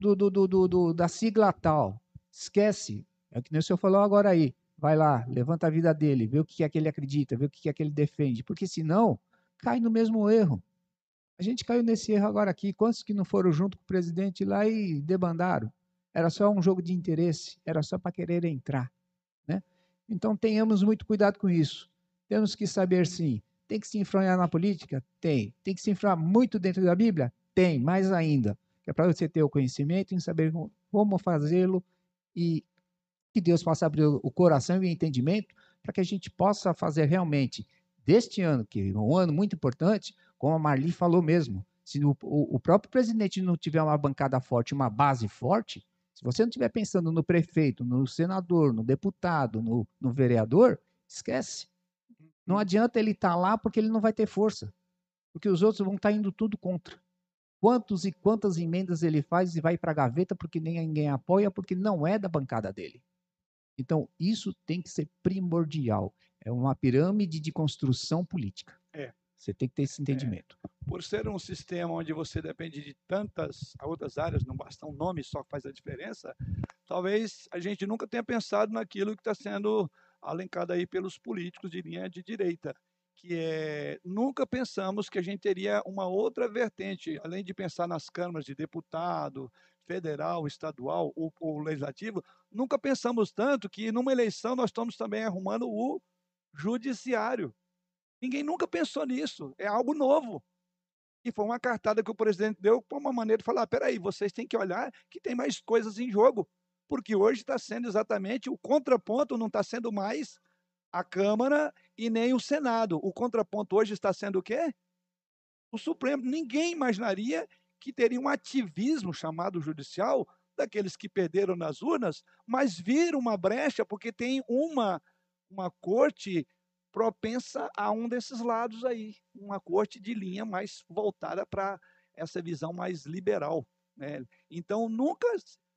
[SPEAKER 7] do, do, do, da sigla tal. Esquece. É o que o senhor falou agora aí. Vai lá, levanta a vida dele, vê o que é que ele acredita, vê o que é que ele defende. Porque senão, cai no mesmo erro. A gente caiu nesse erro agora aqui. Quantos que não foram junto com o presidente lá e debandaram? Era só um jogo de interesse, era só para querer entrar. Né? Então tenhamos muito cuidado com isso. Temos que saber sim. Tem que se enfronhar na política? Tem. Tem que se enfronhar muito dentro da Bíblia? Tem, mais ainda é para você ter o conhecimento e saber como fazê-lo e que Deus possa abrir o coração e o entendimento para que a gente possa fazer realmente deste ano, que é um ano muito importante, como a Marli falou mesmo, se o, o, próprio presidente não tiver uma bancada forte, uma base forte, se você não estiver pensando no prefeito, no senador, no deputado, no, no vereador, esquece. Não uhum. adianta ele estar tá lá porque ele não vai ter força. Porque os outros vão estar tá indo tudo contra quantos e quantas emendas ele faz e vai para a gaveta porque ninguém apoia, porque não é da bancada dele. Então, isso tem que ser primordial. É uma pirâmide de construção política.
[SPEAKER 1] É.
[SPEAKER 7] Você tem que ter esse é. entendimento.
[SPEAKER 1] É. Por ser um sistema onde você depende de tantas outras áreas, não basta um nome só que faz a diferença, talvez a gente nunca tenha pensado naquilo que está sendo alencado aí pelos políticos de linha de direita que é, nunca pensamos que a gente teria uma outra vertente, além de pensar nas câmaras de deputado, federal, estadual ou, ou legislativo, nunca pensamos tanto que numa eleição nós estamos também arrumando o judiciário. Ninguém nunca pensou nisso, é algo novo. E foi uma cartada que o presidente deu com uma maneira de falar: peraí, vocês têm que olhar que tem mais coisas em jogo, porque hoje está sendo exatamente o contraponto, não está sendo mais a Câmara e nem o Senado. O contraponto hoje está sendo o quê? O Supremo. Ninguém imaginaria que teria um ativismo chamado judicial daqueles que perderam nas urnas, mas viram uma brecha porque tem uma uma corte propensa a um desses lados aí, uma corte de linha mais voltada para essa visão mais liberal. Né? Então, nunca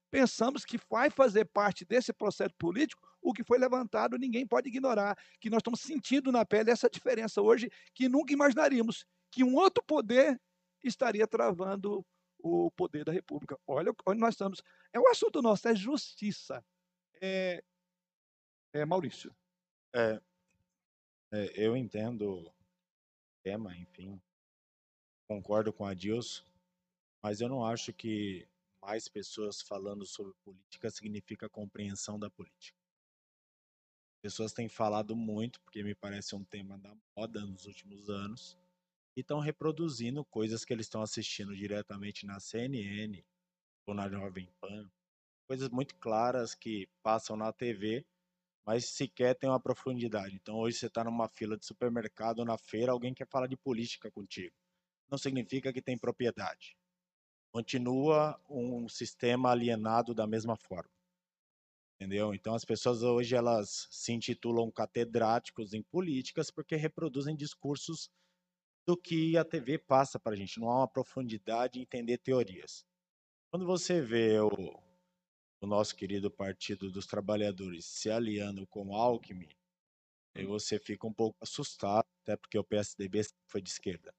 [SPEAKER 1] pensamos que vai fazer parte desse processo político o que foi levantado, ninguém pode ignorar, que nós estamos sentindo na pele essa diferença hoje, que nunca imaginaríamos que um outro poder estaria travando o poder da República. Olha onde nós estamos. É o assunto nosso, é justiça. É, é Maurício.
[SPEAKER 8] É, é, eu entendo o tema, enfim, concordo com a Dilson, mas eu não acho que mais pessoas falando sobre política significa compreensão da política. Pessoas têm falado muito, porque me parece um tema da moda nos últimos anos, e estão reproduzindo coisas que eles estão assistindo diretamente na CNN ou na Jovem Pan, coisas muito claras que passam na TV, mas sequer tem uma profundidade. Então, hoje você está numa fila de supermercado na feira, alguém quer falar de política contigo. Não significa que tem propriedade. Continua um sistema alienado da mesma forma. Entendeu? Então, as pessoas hoje elas se intitulam catedráticos em políticas porque reproduzem discursos do que a TV passa para a gente. Não há uma profundidade em entender teorias. Quando você vê o, o nosso querido Partido dos Trabalhadores se aliando com o Alckmin, aí você fica um pouco assustado, até porque o PSDB foi de esquerda.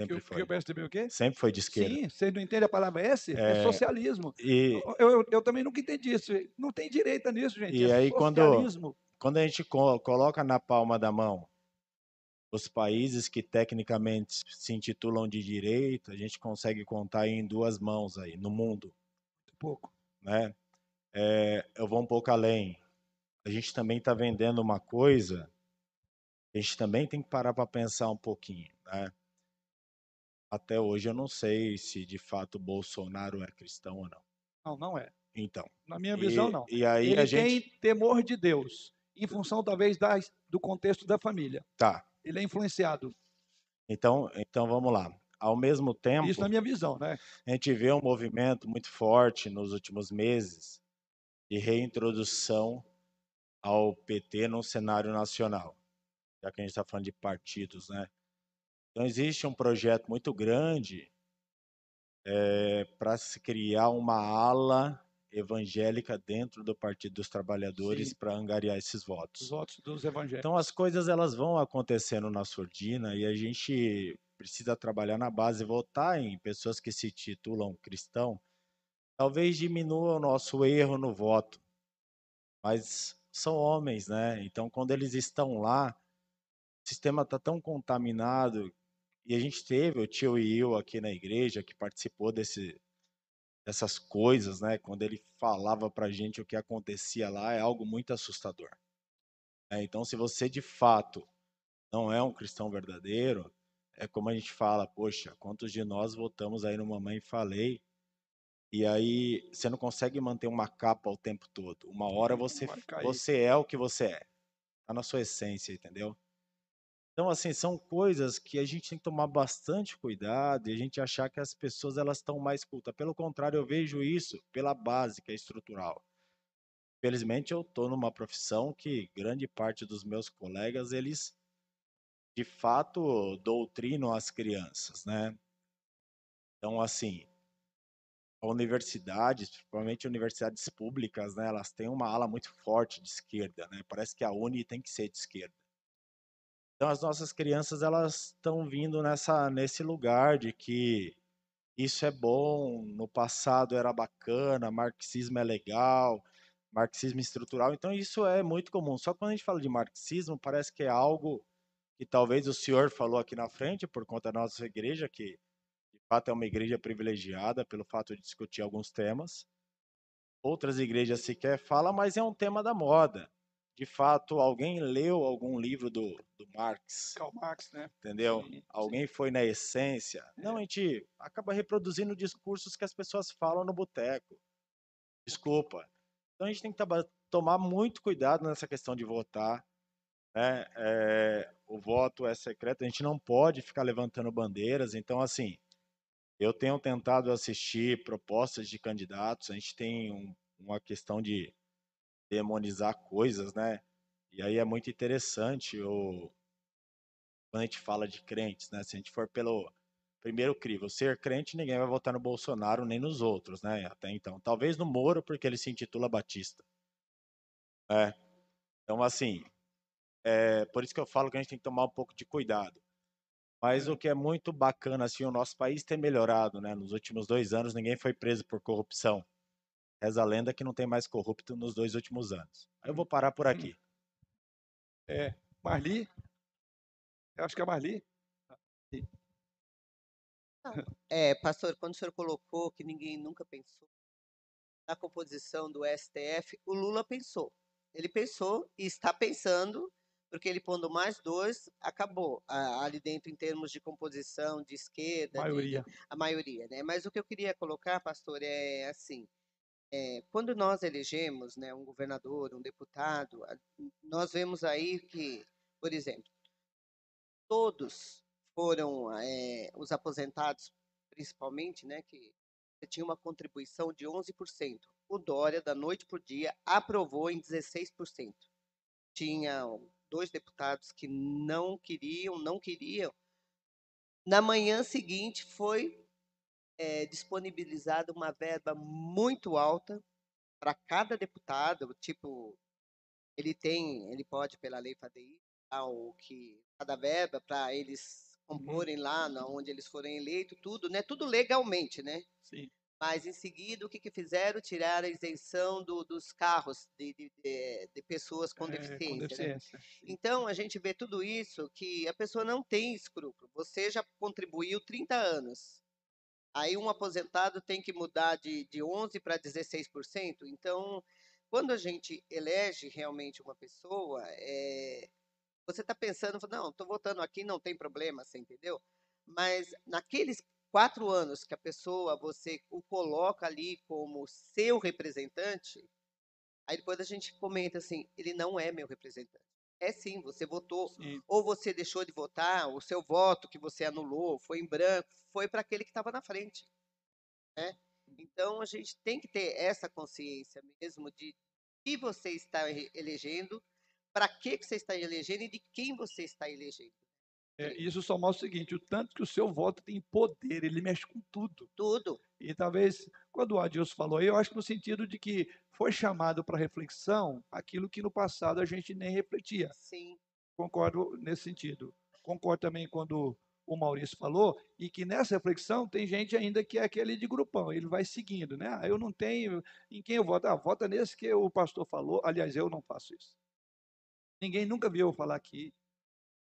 [SPEAKER 8] Sempre
[SPEAKER 1] Que, o- que
[SPEAKER 8] foi.
[SPEAKER 1] o PSDB o quê?
[SPEAKER 8] Sempre foi de esquerda.
[SPEAKER 1] Sim, vocês não entendem a palavra S? É,
[SPEAKER 8] É,
[SPEAKER 1] socialismo.
[SPEAKER 8] E,
[SPEAKER 1] Eu, eu, eu também nunca entendi isso. Não tem direita nisso, gente.
[SPEAKER 8] E
[SPEAKER 1] é
[SPEAKER 8] aí, quando-
[SPEAKER 1] socialismo.
[SPEAKER 8] quando a gente co- coloca na palma da mão os países que tecnicamente se intitulam de direita, a gente consegue contar em duas mãos aí no mundo,
[SPEAKER 1] Pouco.
[SPEAKER 8] né? É, eu vou um pouco além. A gente também está vendendo uma coisa, a gente também tem que parar para pensar um pouquinho, né? Até hoje eu não sei se de fato Bolsonaro é cristão ou não.
[SPEAKER 1] Não, não é.
[SPEAKER 8] Então,
[SPEAKER 1] Na minha visão,
[SPEAKER 8] e,
[SPEAKER 1] não.
[SPEAKER 8] e aí
[SPEAKER 1] Ele
[SPEAKER 8] a gente
[SPEAKER 1] tem temor de Deus, em função, talvez, das, do contexto da família.
[SPEAKER 8] tá.
[SPEAKER 1] Ele é influenciado.
[SPEAKER 8] Então, então vamos lá. Ao mesmo tempo,
[SPEAKER 1] Isso na minha visão, né?
[SPEAKER 8] a gente vê um movimento muito forte nos últimos meses de reintrodução ao PT no cenário nacional, já que a gente está falando de partidos, né? Então existe um projeto muito grande para se criar uma ala evangélica dentro do Partido dos Trabalhadores para angariar esses votos.
[SPEAKER 1] Os votos dos evangélicos.
[SPEAKER 8] Então as coisas elas vão acontecendo na surdina e a gente precisa trabalhar na base, votar em pessoas que se titulam cristão, talvez diminua o nosso erro no voto. Mas são homens, né? Então quando eles estão lá, o sistema está tão contaminado e a gente teve o tio Will aqui na igreja que participou desse dessas coisas, né? Quando ele falava pra gente o que acontecia lá, é algo muito assustador. É, então, se você de fato não é um cristão verdadeiro, é como a gente fala, poxa, quantos de nós votamos aí no Mamãe Falei, e aí você não consegue manter uma capa o tempo todo. Uma hora você, você é o que você é. Tá na sua essência, entendeu? Então, assim, são coisas que a gente tem que tomar bastante cuidado e a gente achar que as pessoas elas estão mais cultas. Pelo contrário, eu vejo isso pela base, que é estrutural. Felizmente, eu estou numa profissão que grande parte dos meus colegas, eles, de fato, doutrinam as crianças, né? Então, assim, universidades, principalmente universidades públicas, né, elas têm uma ala muito forte de esquerda, né? Parece que a Uni tem que ser de esquerda. Então as nossas crianças elas estão vindo nessa nesse lugar de que isso é bom, no passado era bacana, marxismo é legal, marxismo estrutural. Então isso é muito comum. Só quando a gente fala de marxismo, parece que é algo que talvez o senhor falou aqui na frente por conta da nossa igreja que de fato é uma igreja privilegiada pelo fato de discutir alguns temas. Outras igrejas sequer falam, mas é um tema da moda. De fato, alguém leu algum livro do, do Marx,
[SPEAKER 1] Karl Marx, né?
[SPEAKER 8] entendeu?
[SPEAKER 1] Sim, sim.
[SPEAKER 8] Alguém foi na essência. Não, a gente acaba reproduzindo discursos que as pessoas falam no boteco. Desculpa. Então a gente tem que tomar muito cuidado nessa questão de votar. Né? É, o voto é secreto, a gente não pode ficar levantando bandeiras. Então, assim, eu tenho tentado assistir propostas de candidatos, a gente tem um- uma questão de demonizar coisas, né? E aí é muito interessante o, quando a gente fala de crentes, né? Se a gente for pelo primeiro crivo, ser crente, ninguém vai votar no Bolsonaro nem nos outros, né? Até então. Talvez no Moro, porque ele se intitula Batista. É. Então, assim, é por isso que eu falo que a gente tem que tomar um pouco de cuidado. Mas o que é muito bacana, assim, o nosso país ter melhorado, né? Nos últimos dois anos, ninguém foi preso por corrupção. Reza a lenda que não tem mais corrupto nos dois últimos anos. Eu vou parar por aqui.
[SPEAKER 1] É, Marli. Eu acho que é Marli.
[SPEAKER 4] É, pastor, quando o senhor colocou que ninguém nunca pensou na composição do STF, o Lula pensou. Ele pensou e está pensando, porque ele pondo mais dois, acabou ah, ali dentro em termos de composição, de esquerda, de-
[SPEAKER 1] Maioria.
[SPEAKER 4] a maioria, né? Mas o que eu queria colocar, pastor, é assim, é, quando nós elegemos né, um governador, um deputado, nós vemos aí que, por exemplo, todos foram é, os aposentados, principalmente, né, que tinha uma contribuição de 11%. O Dória, da noite por dia, aprovou em 16%. Tinha dois deputados que não queriam, não queriam. Na manhã seguinte foi é, disponibilizada uma verba muito alta para cada deputado, tipo, ele tem, ele pode pela lei FADI, dar o que cada verba para eles comporem lá, onde eles forem eleitos, tudo, né? Tudo legalmente, né?
[SPEAKER 1] Sim.
[SPEAKER 4] Mas em seguida, o que, que fizeram? Tiraram a isenção do, dos carros de, de, de, pessoas com
[SPEAKER 1] É,
[SPEAKER 4] deficiência.
[SPEAKER 1] com
[SPEAKER 4] né?
[SPEAKER 1] deficiência. sim.
[SPEAKER 4] Então, a gente vê tudo isso que a pessoa não tem escrúpulo. Você já contribuiu 30 anos. Aí um aposentado tem que mudar de, de 11% para 16%. Então, quando a gente elege realmente uma pessoa, é, você está pensando, não, estou votando aqui, não tem problema, você entendeu? Mas naqueles quatro anos que a pessoa, você o coloca ali como seu representante, aí depois a gente comenta assim, ele não é meu representante. É sim, você votou
[SPEAKER 1] Sim.
[SPEAKER 4] ou você deixou de votar, o seu voto que você anulou foi em branco, foi para aquele que estava na frente. Né? Então a gente tem que ter essa consciência mesmo de que você está elegendo, para que, que você está elegendo e de quem você está elegendo.
[SPEAKER 1] É, isso só mostra o seguinte: o tanto que o seu voto tem poder, ele mexe com tudo.
[SPEAKER 4] Tudo.
[SPEAKER 1] E talvez, quando o Adilson falou, eu acho que no sentido de que foi chamado para reflexão aquilo que no passado a gente nem refletia.
[SPEAKER 4] Sim,
[SPEAKER 1] Concordo nesse sentido. Concordo também quando o Maurício falou, e que nessa reflexão tem gente ainda que é aquele de grupão, ele vai seguindo, né? Ah, eu não tenho, em quem eu voto? Ah, vota nesse que o pastor falou. Aliás, eu não faço isso. Ninguém nunca viu eu falar aqui.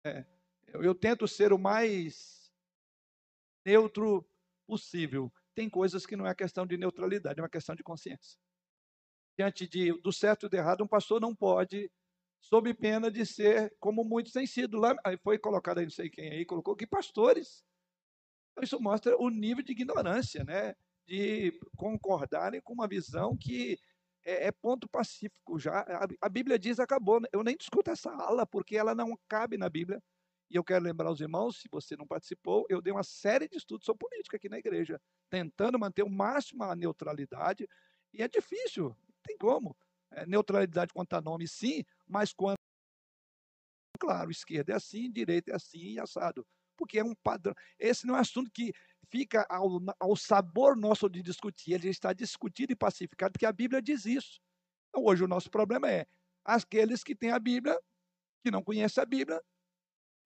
[SPEAKER 1] É, eu, eu tento ser o mais neutro possível. Tem coisas que não é questão de neutralidade, é uma questão de consciência. Diante de, do certo e do errado, um pastor não pode, sob pena de ser como muitos têm sido. Lá, foi colocado aí, não sei quem aí, colocou que pastores. Então, isso mostra o nível de ignorância, né? De concordarem com uma visão que é, é ponto pacífico já. A, a Bíblia diz acabou. né? Eu nem discuto essa ala, porque ela não cabe na Bíblia. E eu quero lembrar aos irmãos, se você não participou, eu dei uma série de estudos sobre política aqui na igreja, tentando manter o máximo a neutralidade. E é difícil, não tem como. É, neutralidade quanto a nome, sim, mas quanto. Claro, esquerda é assim, direita é assim e assado. Porque é um padrão. Esse não é um assunto que fica ao, ao sabor nosso de discutir, ele está discutido e pacificado, porque a Bíblia diz isso. Então, hoje o nosso problema é aqueles que têm a Bíblia, que não conhecem a Bíblia,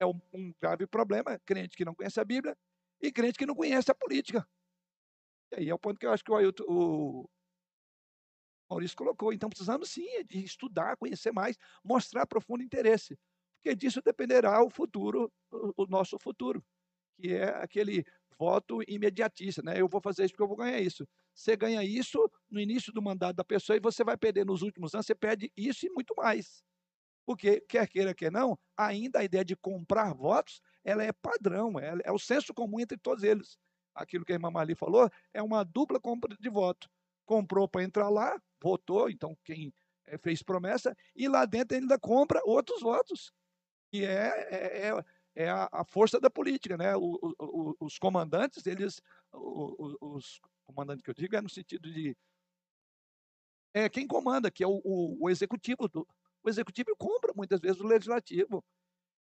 [SPEAKER 1] é um, um grave problema, crente que não conhece a Bíblia e crente que não conhece a política. E aí é o ponto que eu acho que o, Ailton, o Maurício colocou. Então, precisamos sim de estudar, conhecer mais, mostrar profundo interesse, porque disso dependerá o futuro, o, nosso futuro, que é aquele voto imediatista, né? Eu vou fazer isso porque eu vou ganhar isso. Você ganha isso no início do mandato da pessoa e você vai perder nos últimos anos, você perde isso e muito mais. Porque, quer queira, quer não, ainda a ideia de comprar votos, ela é padrão, é, é o senso comum entre todos eles. Aquilo que a irmã Marli falou é uma dupla compra de voto. Comprou para entrar lá, votou, então quem eh, fez promessa, e lá dentro ainda compra outros votos, que é, é, é- é a, força da política, né? O- o- os comandantes, eles, o- os comandantes que eu digo é no sentido de é quem comanda, que é o executivo do, o executivo compra muitas vezes o legislativo.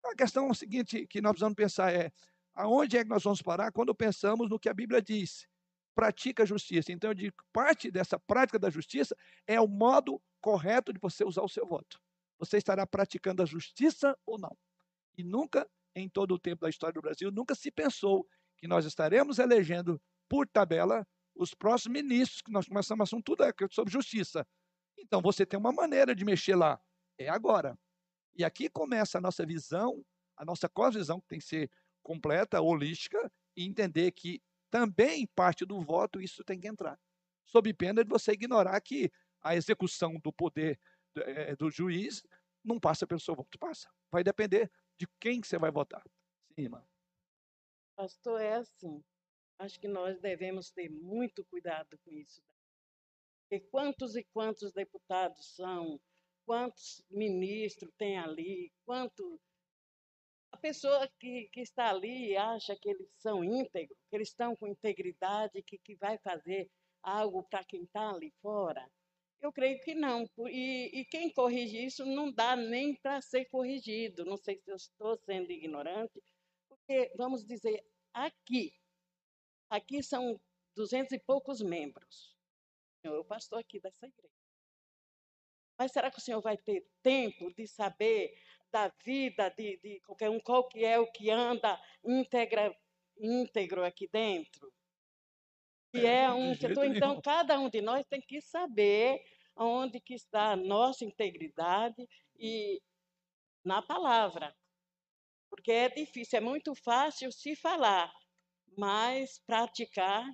[SPEAKER 1] A questão é a seguinte que nós precisamos pensar é aonde é que nós vamos parar quando pensamos no que a Bíblia diz? Pratica a justiça. Então, eu digo, parte dessa prática da justiça é o modo correto de você usar o seu voto. Você estará praticando a justiça ou não? E nunca, em todo o tempo da história do Brasil, nunca se pensou que nós estaremos elegendo por tabela os próximos ministros, que nós começamos assunto tudo é sobre justiça. Então, você tem uma maneira de mexer lá. É agora. E aqui começa a nossa visão, a nossa cosvisão, que tem que ser completa, holística, e entender que também parte do voto isso tem que entrar. Sob pena de você ignorar que a execução do poder eh, do juiz não passa pelo seu voto, passa. Vai depender de quem que você vai votar. Sim, irmã.
[SPEAKER 9] Pastor, é assim. Acho que nós devemos ter muito cuidado com isso. E quantos e quantos deputados são, quantos ministros tem ali, quanto a pessoa que, que está ali acha que eles são íntegros, que eles estão com integridade, que, que vai fazer algo para quem está ali fora. Eu creio que não. E, e quem corrige isso não dá nem para ser corrigido. Não sei se eu estou sendo ignorante, porque, vamos dizer, aqui, aqui são duzentos e poucos membros. Eu pastor aqui dessa igreja. Mas será que o senhor vai ter tempo de saber da vida de, de qualquer um, qual que é o que anda íntegra, íntegro aqui dentro? E é, é um então, cada um de nós tem que saber onde que está a nossa integridade e na palavra. Porque é difícil, é muito fácil se falar, mas praticar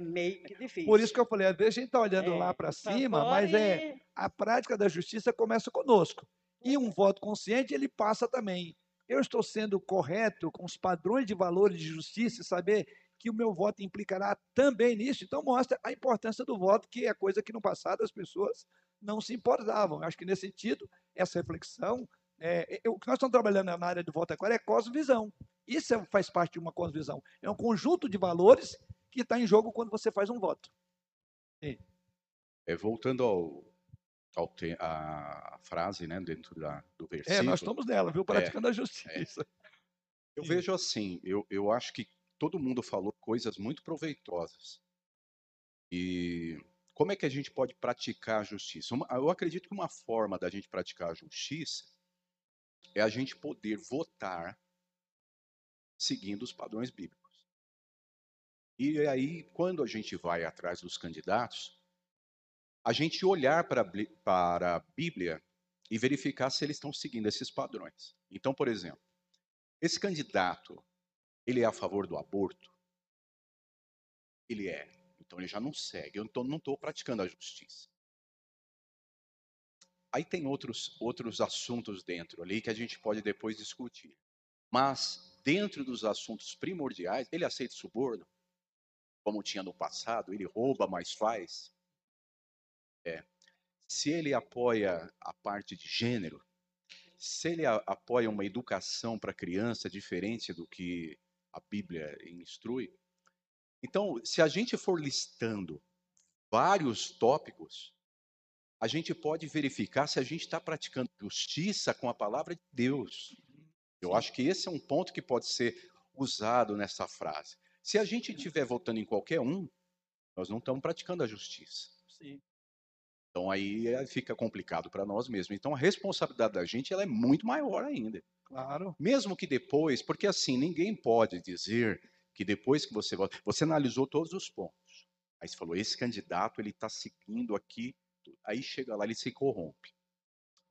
[SPEAKER 9] meio que difícil.
[SPEAKER 1] Por isso que eu falei, às vezes a gente está olhando é, lá para cima, mas é a prática da justiça começa conosco. E um voto consciente, ele passa também. Eu estou sendo correto com os padrões de valores de justiça e saber que o meu voto implicará também nisso. Então, mostra a importância do voto, que é coisa que no passado as pessoas não se importavam. Acho que, nesse sentido, essa reflexão. É, é, o que nós estamos trabalhando na área do voto agora é cosmovisão. Isso é, faz parte de uma cosmovisão. É um conjunto de valores que está em jogo quando você faz um voto.
[SPEAKER 5] É, voltando ao, a frase né, dentro da, do versículo.
[SPEAKER 1] É, nós estamos nela, viu? Praticando é, a justiça. É.
[SPEAKER 5] Eu vejo assim, eu, eu acho que todo mundo falou coisas muito proveitosas. E como é que a gente pode praticar a justiça? Uma, eu acredito que uma forma da gente praticar a justiça é a gente poder votar seguindo os padrões bíblicos. E aí, quando a gente vai atrás dos candidatos, a gente olhar para, a Bíblia e verificar se eles estão seguindo esses padrões. Então, por exemplo, esse candidato, ele é a favor do aborto? Ele é. Então ele já não segue. Eu não estou praticando a justiça. Aí tem outros, outros assuntos dentro ali que a gente pode depois discutir. Mas, dentro dos assuntos primordiais, ele aceita suborno? Como tinha no passado, ele rouba, mas faz? É. Se ele apoia a parte de gênero, se ele a, apoia uma educação para criança diferente do que a Bíblia instrui, então, se a gente for listando vários tópicos, a gente pode verificar se a gente está praticando justiça com a palavra de Deus. Eu acho que esse é um ponto que pode ser usado nessa frase. Se a gente estiver votando em qualquer um, nós não estamos praticando a justiça. Sim. Então aí eh, fica complicado para nós mesmos. Então a responsabilidade da gente ela é muito maior ainda.
[SPEAKER 1] Claro.
[SPEAKER 5] Mesmo que depois, porque assim, ninguém pode dizer que depois que você vota, você analisou todos os pontos. Aí você falou, esse candidato ele está seguindo aqui, aí chega lá ele se corrompe.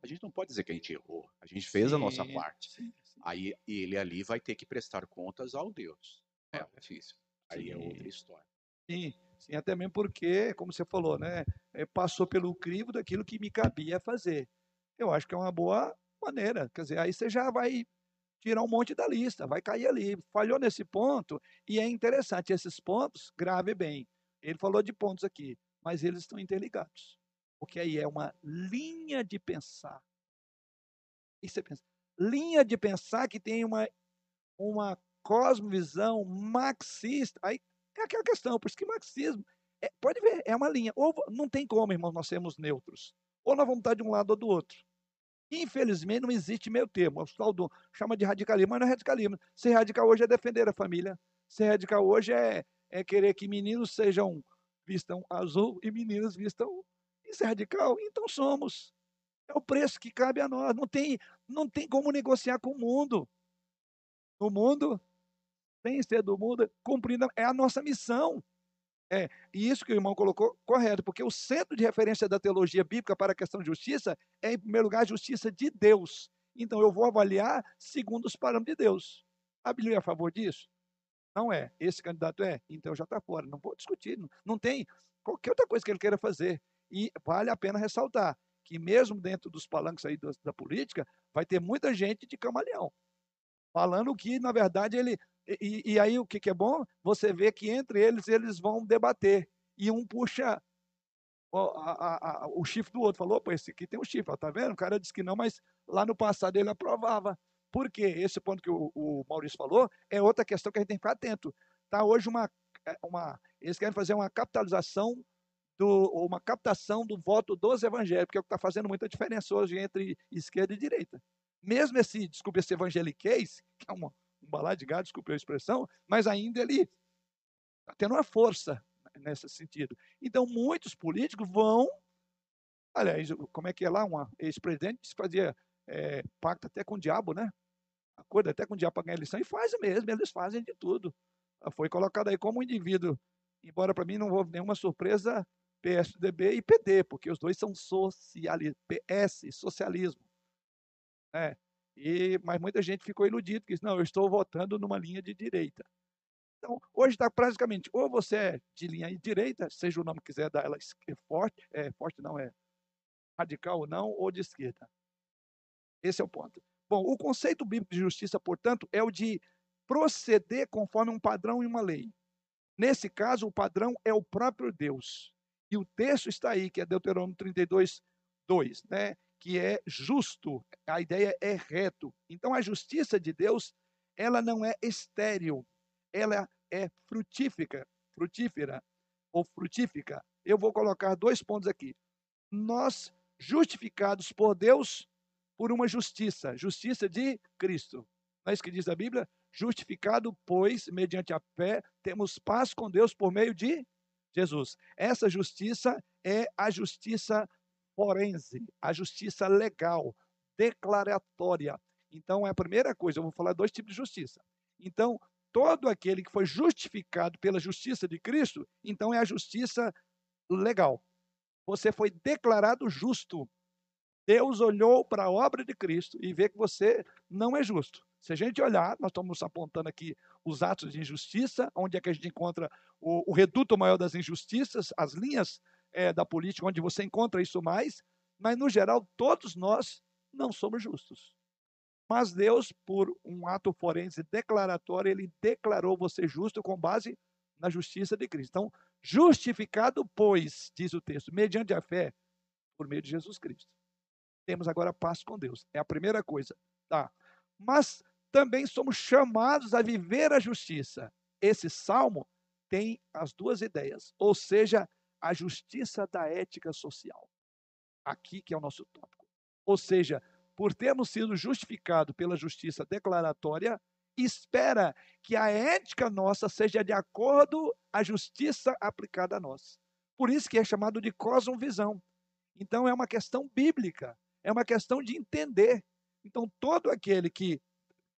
[SPEAKER 5] A gente não pode dizer que a gente errou, a gente fez sim, a nossa parte. Sim, sim. Aí ele ali vai ter que prestar contas ao Deus. É difícil. Aí é outra história.
[SPEAKER 1] Sim. Sim, até mesmo porque, como você falou, né, é, passou pelo crivo daquilo que me cabia fazer. Eu acho que é uma boa maneira. Quer dizer, aí você já vai tirar um monte da lista, vai cair ali. Falhou nesse ponto, e é interessante, esses pontos, grave bem. Ele falou de pontos aqui, mas eles estão interligados. Porque aí é uma linha de pensar. E você pensa, linha de pensar que tem uma, uma cosmovisão marxista. Aí é aquela questão, por isso que marxismo, é, pode ver, é uma linha. Ou não tem como, irmão, nós sermos neutros. Ou nós vamos estar de um lado ou do outro. Infelizmente, não existe meio termo. O do, chama de radicalismo, mas não é radicalismo. Ser radical hoje é defender a família. Ser radical hoje é, é querer que meninos sejam vistam azul e meninas vistam. Isso é radical? Então somos. É o preço que cabe a nós. Não tem, não tem como negociar com o mundo. No mundo, ser do mundo, cumprindo, é a nossa missão. É, e isso que o irmão colocou, correto, porque o centro de referência da teologia bíblica para a questão de justiça é, em primeiro lugar, a justiça de Deus. Então, eu vou avaliar segundo os parâmetros de Deus. A Bíblia é a favor disso? Não é. Esse candidato é? Então já está fora. Não vou discutir. Não, não tem qualquer outra coisa que ele queira fazer. E vale a pena ressaltar que, mesmo dentro dos palanques aí da, da política, vai ter muita gente de camaleão. Falando que, na verdade, ele e, e aí o que, que é bom? Você vê que entre eles eles vão debater. E um puxa a- a- a- o chifre do outro. Falou, pô, esse aqui tem um chifre, ó, tá vendo? O cara disse que não, mas lá no passado ele aprovava. Por quê? Esse ponto que o, o Maurício falou é outra questão que a gente tem que ficar atento. Tá hoje uma, é, uma eles querem fazer uma capitalização do, uma captação do voto dos evangélicos, que é o que está fazendo muita diferença hoje entre esquerda e direita. Mesmo esse, desculpe, esse evangeliquez, que é uma, balá de gado, desculpe a expressão, mas ainda ele está tendo uma força nesse sentido. Então, muitos políticos vão. Aliás, como é que é lá? Um ex-presidente que fazia é, pacto até com o diabo, né? Acordo até com o diabo para ganhar eleição, e faz mesmo, eles fazem de tudo. Foi colocado aí como um indivíduo, embora para mim não houve nenhuma surpresa, PSDB e PD, porque os dois são socialismo, PS, socialismo. Né? E, mas muita gente ficou iludida, que disse, não, eu estou votando numa linha de direita. Então, hoje está praticamente, ou você é de linha de direita, seja o nome que quiser dar ela é forte, é forte não, é radical ou não, ou de esquerda. Esse é o ponto. Bom, o conceito bíblico de justiça, portanto, é o de proceder conforme um padrão e uma lei. Nesse caso, o padrão é o próprio Deus. E o texto está aí, que é Deuteronômio 32, 2, né? Que é justo, a ideia é reto. Então, a justiça de Deus, ela não é estéril, ela é frutífica, frutífera ou frutífica. Eu vou colocar dois pontos aqui. Nós, justificados por Deus, por uma justiça, justiça de Cristo. Não é isso que diz a Bíblia? Justificado, pois, mediante a fé, temos paz com Deus por meio de Jesus. Essa justiça é a justiça forense, a justiça legal, declaratória. Então, é a primeira coisa, eu vou falar dois tipos de justiça. Então, todo aquele que foi justificado pela justiça de Cristo, então é a justiça legal. Você foi declarado justo. Deus olhou para a obra de Cristo e vê que você não é justo. Se a gente olhar, nós estamos apontando aqui os atos de injustiça, onde é que a gente encontra o, o reduto maior das injustiças, as linhas é, da política, onde você encontra isso mais, mas no geral, todos nós não somos justos. Mas Deus, por um ato forense declaratório, ele declarou você justo com base na justiça de Cristo. Então, justificado, pois, diz o texto, mediante a fé, por meio de Jesus Cristo. Temos agora paz com Deus. É a primeira coisa. Tá? Mas também somos chamados a viver a justiça. Esse salmo tem as duas ideias, ou seja, a justiça da ética social. Aqui que é o nosso tópico. Ou seja, por termos sido justificados pela justiça declaratória, espera que a ética nossa seja de acordo à justiça aplicada a nós. Por isso que é chamado de cosmovisão. Então é uma questão bíblica, é uma questão de entender. Então todo aquele que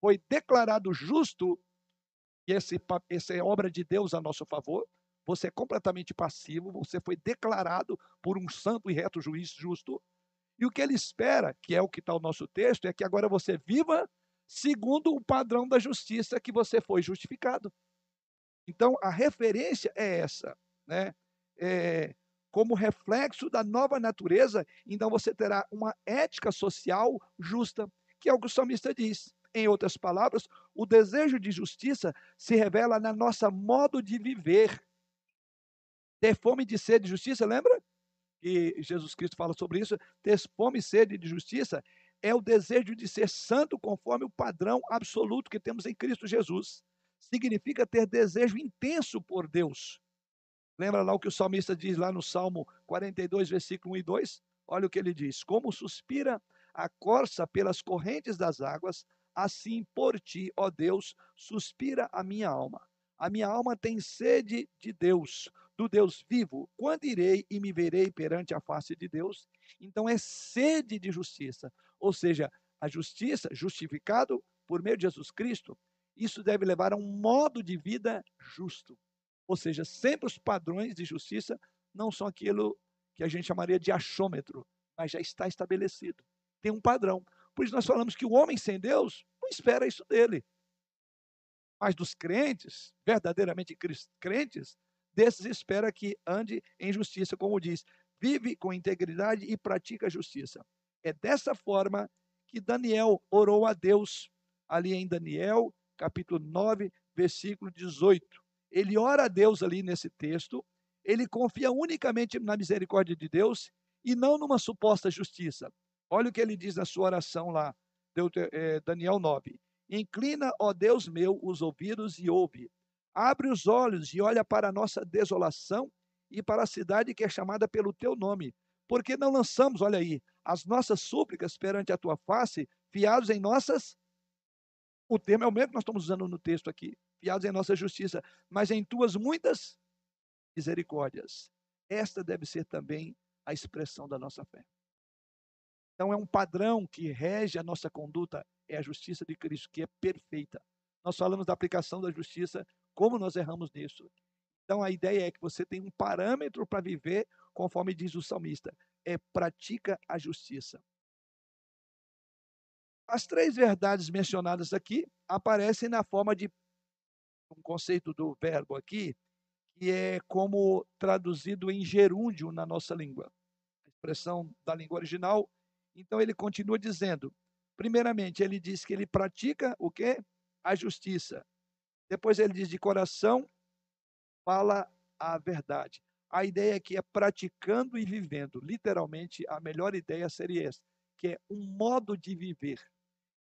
[SPEAKER 1] foi declarado justo, e esse, essa é obra de Deus a nosso favor, você é completamente passivo, você foi declarado por um santo e reto juiz justo, e o que ele espera, que é o que está no nosso texto, é que agora você viva segundo o padrão da justiça que você foi justificado. Então, a referência é essa, né? É, como reflexo da nova natureza, então você terá uma ética social justa, que é o que o salmista diz. Em outras palavras, o desejo de justiça se revela na nossa modo de viver. Ter fome de sede de justiça, lembra? Que Jesus Cristo fala sobre isso. Ter fome e sede de justiça é o desejo de ser santo conforme o padrão absoluto que temos em Cristo Jesus. Significa ter desejo intenso por Deus. Lembra lá o que o salmista diz lá no Salmo 42, versículo 1 e 2? Olha o que ele diz: Como suspira a corça pelas correntes das águas, assim por ti, ó Deus, suspira a minha alma. A minha alma tem sede de Deus, do Deus vivo. Quando irei e me verei perante a face de Deus? Então é sede de justiça, ou seja, a justiça, justificado por meio de Jesus Cristo, isso deve levar a um modo de vida justo. Ou seja, sempre os padrões de justiça não são aquilo que a gente chamaria de achômetro, mas já está estabelecido. Tem um padrão. Por isso nós falamos que o homem sem Deus não espera isso dele. Mas dos crentes, verdadeiramente crentes, desses espera que ande em justiça, como diz, vive com integridade e pratica a justiça. É dessa forma que Daniel orou a Deus, ali em Daniel, capítulo 9, versículo 18. Ele ora a Deus ali nesse texto, ele confia unicamente na misericórdia de Deus e não numa suposta justiça. Olha o que ele diz na sua oração lá, eh, Daniel 9. Inclina, ó Deus meu, os ouvidos e ouve. Abre os olhos e olha para a nossa desolação e para a cidade que é chamada pelo teu nome. Porque não lançamos, olha aí, as nossas súplicas perante a tua face, fiados em nossas. O termo é o mesmo que nós estamos usando no texto aqui, fiados em nossa justiça, mas em tuas muitas misericórdias. Esta deve ser também a expressão da nossa fé. Então é um padrão que rege a nossa conduta, é a justiça de Cristo, que é perfeita. Nós falamos da aplicação da justiça, como nós erramos nisso. Então a ideia é que você tem um parâmetro para viver, conforme diz o salmista, é pratica a justiça. As três verdades mencionadas aqui aparecem na forma de um conceito do verbo aqui, que é como traduzido em gerúndio na nossa língua. A expressão da língua original então ele continua dizendo: primeiramente, ele diz que ele pratica o quê? A justiça. Depois ele diz de coração fala a verdade. A ideia aqui é praticando e vivendo. Literalmente, a melhor ideia seria essa, que é um modo de viver.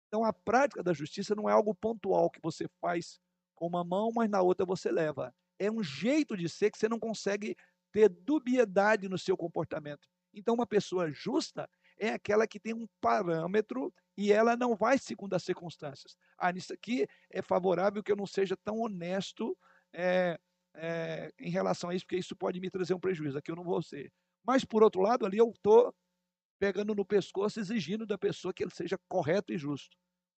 [SPEAKER 1] Então, a prática da justiça não é algo pontual que você faz com uma mão, mas na outra você leva. É um jeito de ser que você não consegue ter dubiedade no seu comportamento. Então, uma pessoa justa, é aquela que tem um parâmetro e ela não vai segundo as circunstâncias. Ah, nisso aqui é favorável que eu não seja tão honesto é, é, em relação a isso, porque isso pode me trazer um prejuízo. Aqui eu não vou ser. Mas, por outro lado, ali eu estou pegando no pescoço, exigindo da pessoa que ele seja correto e justo.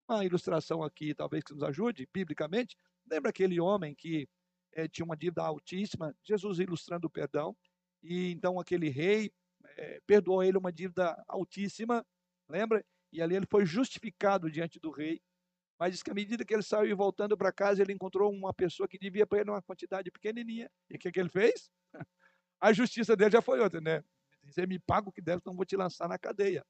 [SPEAKER 1] Uma ilustração aqui, talvez que nos ajude, biblicamente, lembra aquele homem que é, tinha uma dívida altíssima, Jesus ilustrando o perdão, e então aquele rei é, perdoou ele uma dívida altíssima, lembra? E ali ele foi justificado diante do rei. Mas diz que à medida que ele saiu voltando para casa, ele encontrou uma pessoa que devia para ele uma quantidade pequenininha. E o que, que ele fez? A justiça dele já foi outra, né? Você me paga o que deve, então vou te lançar na cadeia.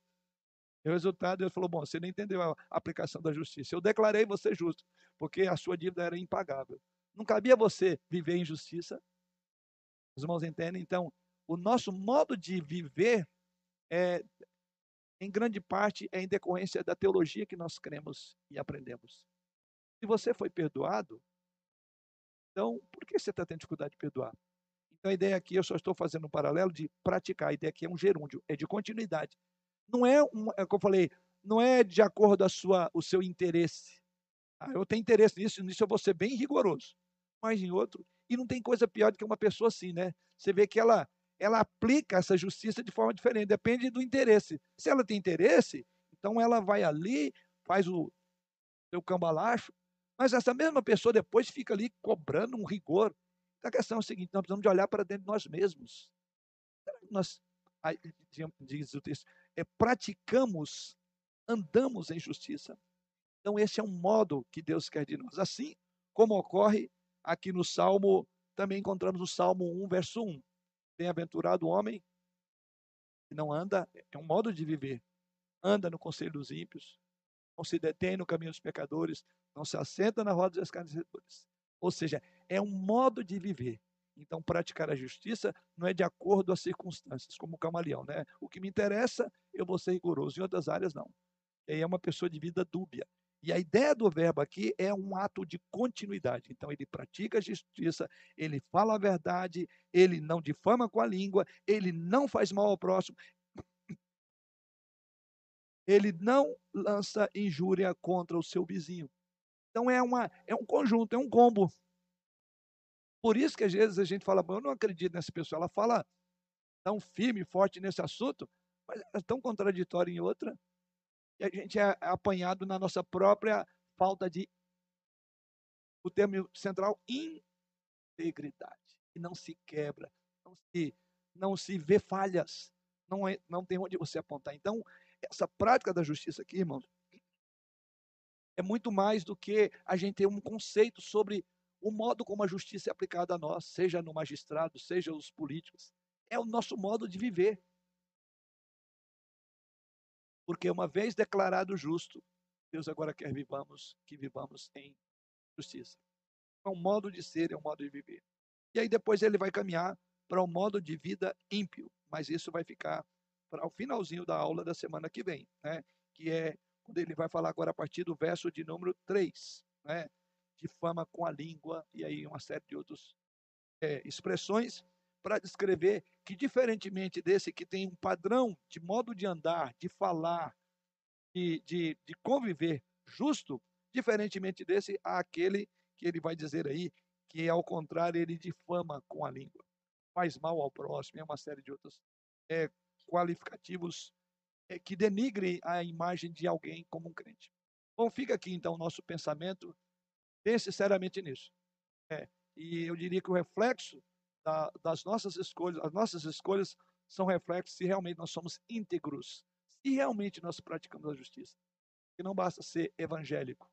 [SPEAKER 1] E o resultado, ele falou: Bom, você não entendeu a aplicação da justiça. Eu declarei você justo, porque a sua dívida era impagável. Não cabia você viver em justiça. Os irmãos entendem? Então, o nosso modo de viver é, em grande parte, é em decorrência da teologia que nós cremos e aprendemos. Se você foi perdoado, então por que você está tendo dificuldade de perdoar? Então a ideia aqui, eu só estou fazendo um paralelo de praticar. A ideia aqui é um gerúndio, é de continuidade. Não é, um, é como eu falei, não é de acordo a sua, o seu interesse. Ah, eu tenho interesse nisso, nisso eu vou ser bem rigoroso. Mas em outro, e não tem coisa pior do que uma pessoa assim, né? Você vê que ela ela aplica essa justiça de forma diferente, depende do interesse. Se ela tem interesse, então ela vai ali, faz o seu cambalacho, mas essa mesma pessoa depois fica ali cobrando um rigor. Então a questão é a seguinte: nós precisamos de olhar para dentro de nós mesmos. Nós, diz o texto, é, praticamos, andamos em justiça. Então, esse é um modo que Deus quer de nós. Assim como ocorre aqui no Salmo, também encontramos no Salmo 1, verso 1. Bem-aventurado o homem que não anda, é um modo de viver. Anda no conselho dos ímpios, não se detém no caminho dos pecadores, não se assenta na roda dos escarnecedores. Ou seja, é um modo de viver. Então, praticar a justiça não é de acordo às circunstâncias, como o camaleão, né? O que me interessa, eu vou ser rigoroso, em outras áreas, não. E aí é uma pessoa de vida dúbia. E a ideia do verbo aqui é um ato de continuidade. Então, ele pratica a justiça, ele fala a verdade, ele não difama com a língua, ele não faz mal ao próximo, ele não lança injúria contra o seu vizinho. Então, é, uma, é um conjunto, é um combo. Por isso que às vezes a gente fala, eu não acredito nessa pessoa, ela fala tão firme, forte nesse assunto, mas é tão contraditória em outra e a gente é apanhado na nossa própria falta de, o termo central, integridade. E não se quebra, não se, não se vê falhas, não, é, não tem onde você apontar. Então, essa prática da justiça aqui, irmãos, é muito mais do que a gente ter um conceito sobre o modo como a justiça é aplicada a nós, seja no magistrado, seja os políticos. É o nosso modo de viver. Porque uma vez declarado justo, Deus agora quer vivamos, que vivamos em justiça. É um modo de ser, é um modo de viver. E aí depois ele vai caminhar para o modo de vida ímpio. Mas isso vai ficar para o finalzinho da aula da semana que vem, né? que é quando ele vai falar agora a partir do verso de número 3, né? de fama com a língua, e aí uma série de outras é, expressões para descrever que, diferentemente desse que tem um padrão de modo de andar, de falar, de, de, de conviver justo, diferentemente desse, há aquele que ele vai dizer aí, que ao contrário, ele difama com a língua, faz mal ao próximo, é uma série de outros é, qualificativos é, que denigre a imagem de alguém como um crente. Bom, fica aqui então o nosso pensamento, pense seriamente nisso. É, e eu diria que o reflexo da, das nossas escolhas, as nossas escolhas são reflexos se realmente nós somos íntegros, se realmente nós praticamos a justiça. E não basta ser evangélico,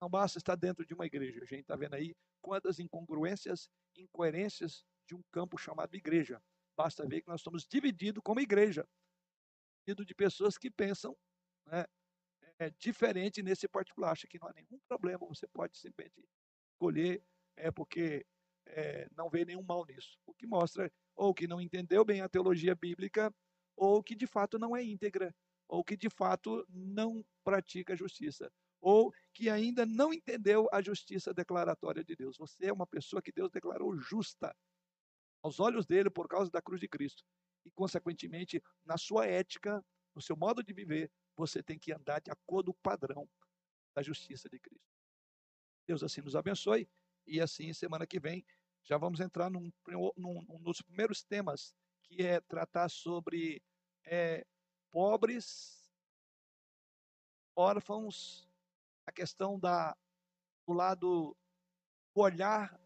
[SPEAKER 1] não basta estar dentro de uma igreja. A gente está vendo aí quantas incongruências, incoerências de um campo chamado igreja. Basta ver que nós estamos divididos como igreja, dividido de pessoas que pensam né, é, diferente nesse particular. Acha que não há nenhum problema, você pode simplesmente escolher, é porque é, não vê nenhum mal nisso. O que mostra ou que não entendeu bem a teologia bíblica, ou que de fato não é íntegra, ou que de fato não pratica a justiça ou que ainda não entendeu a justiça declaratória de Deus. Você é uma pessoa que Deus declarou justa aos olhos dele por causa da cruz de Cristo. E, consequentemente, na sua ética, no seu modo de viver, você tem que andar de acordo com o padrão da justiça de Cristo. Deus assim nos abençoe. E assim, semana que vem, já vamos entrar num, num, num dos primeiros temas, que é tratar sobre é, pobres, órfãos a questão da, do lado, do olhar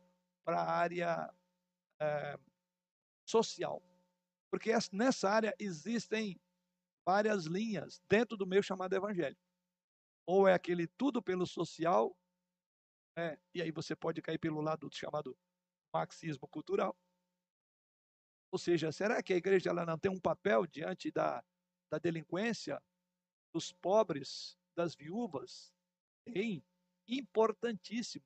[SPEAKER 1] para a área é, social. Porque nessa área existem várias linhas dentro do meio chamado evangelho. Ou é aquele tudo pelo social, né? e aí você pode cair pelo lado chamado marxismo cultural. Ou seja, será que a igreja ela não tem um papel diante da, da delinquência, dos pobres, das viúvas, tem, importantíssimo.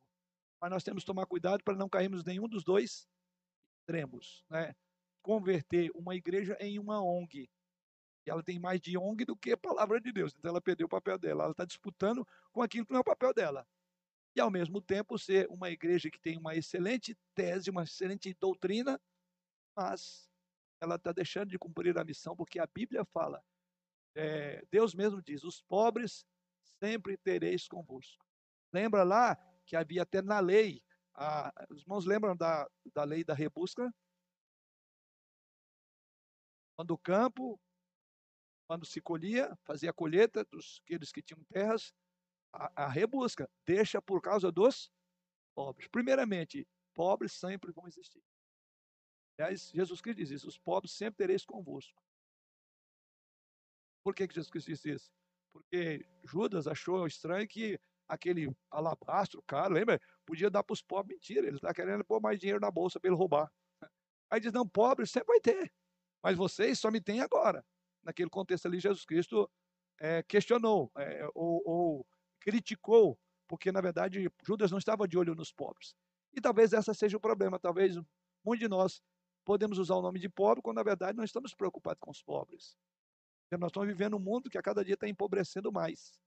[SPEAKER 1] Mas nós temos que tomar cuidado para não cairmos nenhum dos dois extremos, né? Converter uma igreja em uma ONG. E ela tem mais de ONG do que a palavra de Deus. Então ela perdeu o papel dela. Ela está disputando com aquilo que não é o papel dela. E ao mesmo tempo ser uma igreja que tem uma excelente tese, uma excelente doutrina, mas ela está deixando de cumprir a missão, porque a Bíblia fala, é, Deus mesmo diz: os pobres sempre tereis convosco. Lembra lá que havia até na lei, a, os irmãos lembram da, da lei da rebusca? Quando o campo, quando se colhia, fazia a colheita dos aqueles que tinham terras, a, rebusca deixa por causa dos pobres. Primeiramente, pobres sempre vão existir. Aliás, Jesus Cristo diz isso: os pobres sempre tereis convosco. Por que, que Jesus Cristo disse isso? porque Judas achou estranho que aquele alabastro caro, lembra? Podia dar para os pobres. Mentira, ele está querendo pôr mais dinheiro na bolsa para ele roubar. Aí diz: não, pobre sempre vai ter, mas vocês só me têm agora. Naquele contexto ali, Jesus Cristo é, questionou é, ou, ou criticou, porque na verdade Judas não estava de olho nos pobres. E talvez essa seja o problema. Talvez muitos de nós podemos usar o nome de pobre quando na verdade não estamos preocupados com os pobres. Nós estamos vivendo um mundo que a cada dia está empobrecendo mais.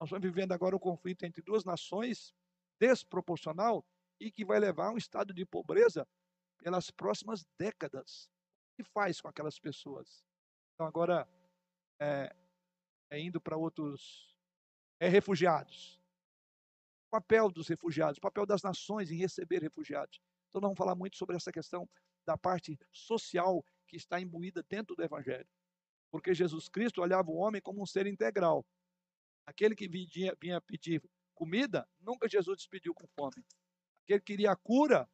[SPEAKER 1] Nós estamos vivendo agora um conflito entre duas nações desproporcional e que vai levar a um estado de pobreza pelas próximas décadas. O que faz com aquelas pessoas? Então, agora, é, é indo para outros. É refugiados. O papel dos refugiados, o papel das nações em receber refugiados. Então, nós vamos falar muito sobre essa questão da parte social que está imbuída dentro do Evangelho porque Jesus Cristo olhava o homem como um ser integral. Aquele que vinha, vinha pedir comida, nunca Jesus despediu com fome. Aquele que queria a cura,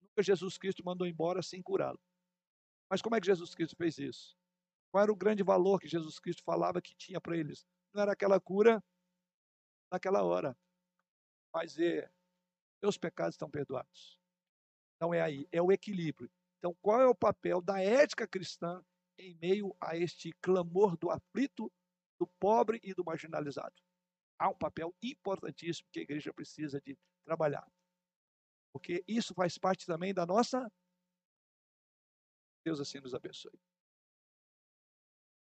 [SPEAKER 1] nunca Jesus Cristo mandou embora sem curá-lo. Mas como é que Jesus Cristo fez isso? Qual era o grande valor que Jesus Cristo falava que tinha para eles? Não era aquela cura naquela hora, mas é, seus pecados estão perdoados. Então é aí, é o equilíbrio. Então, qual é o papel da ética cristã em meio a este clamor do aflito, do pobre e do marginalizado. Há um papel importantíssimo que a igreja precisa de trabalhar. Porque isso faz parte também da nossa Deus assim nos abençoe.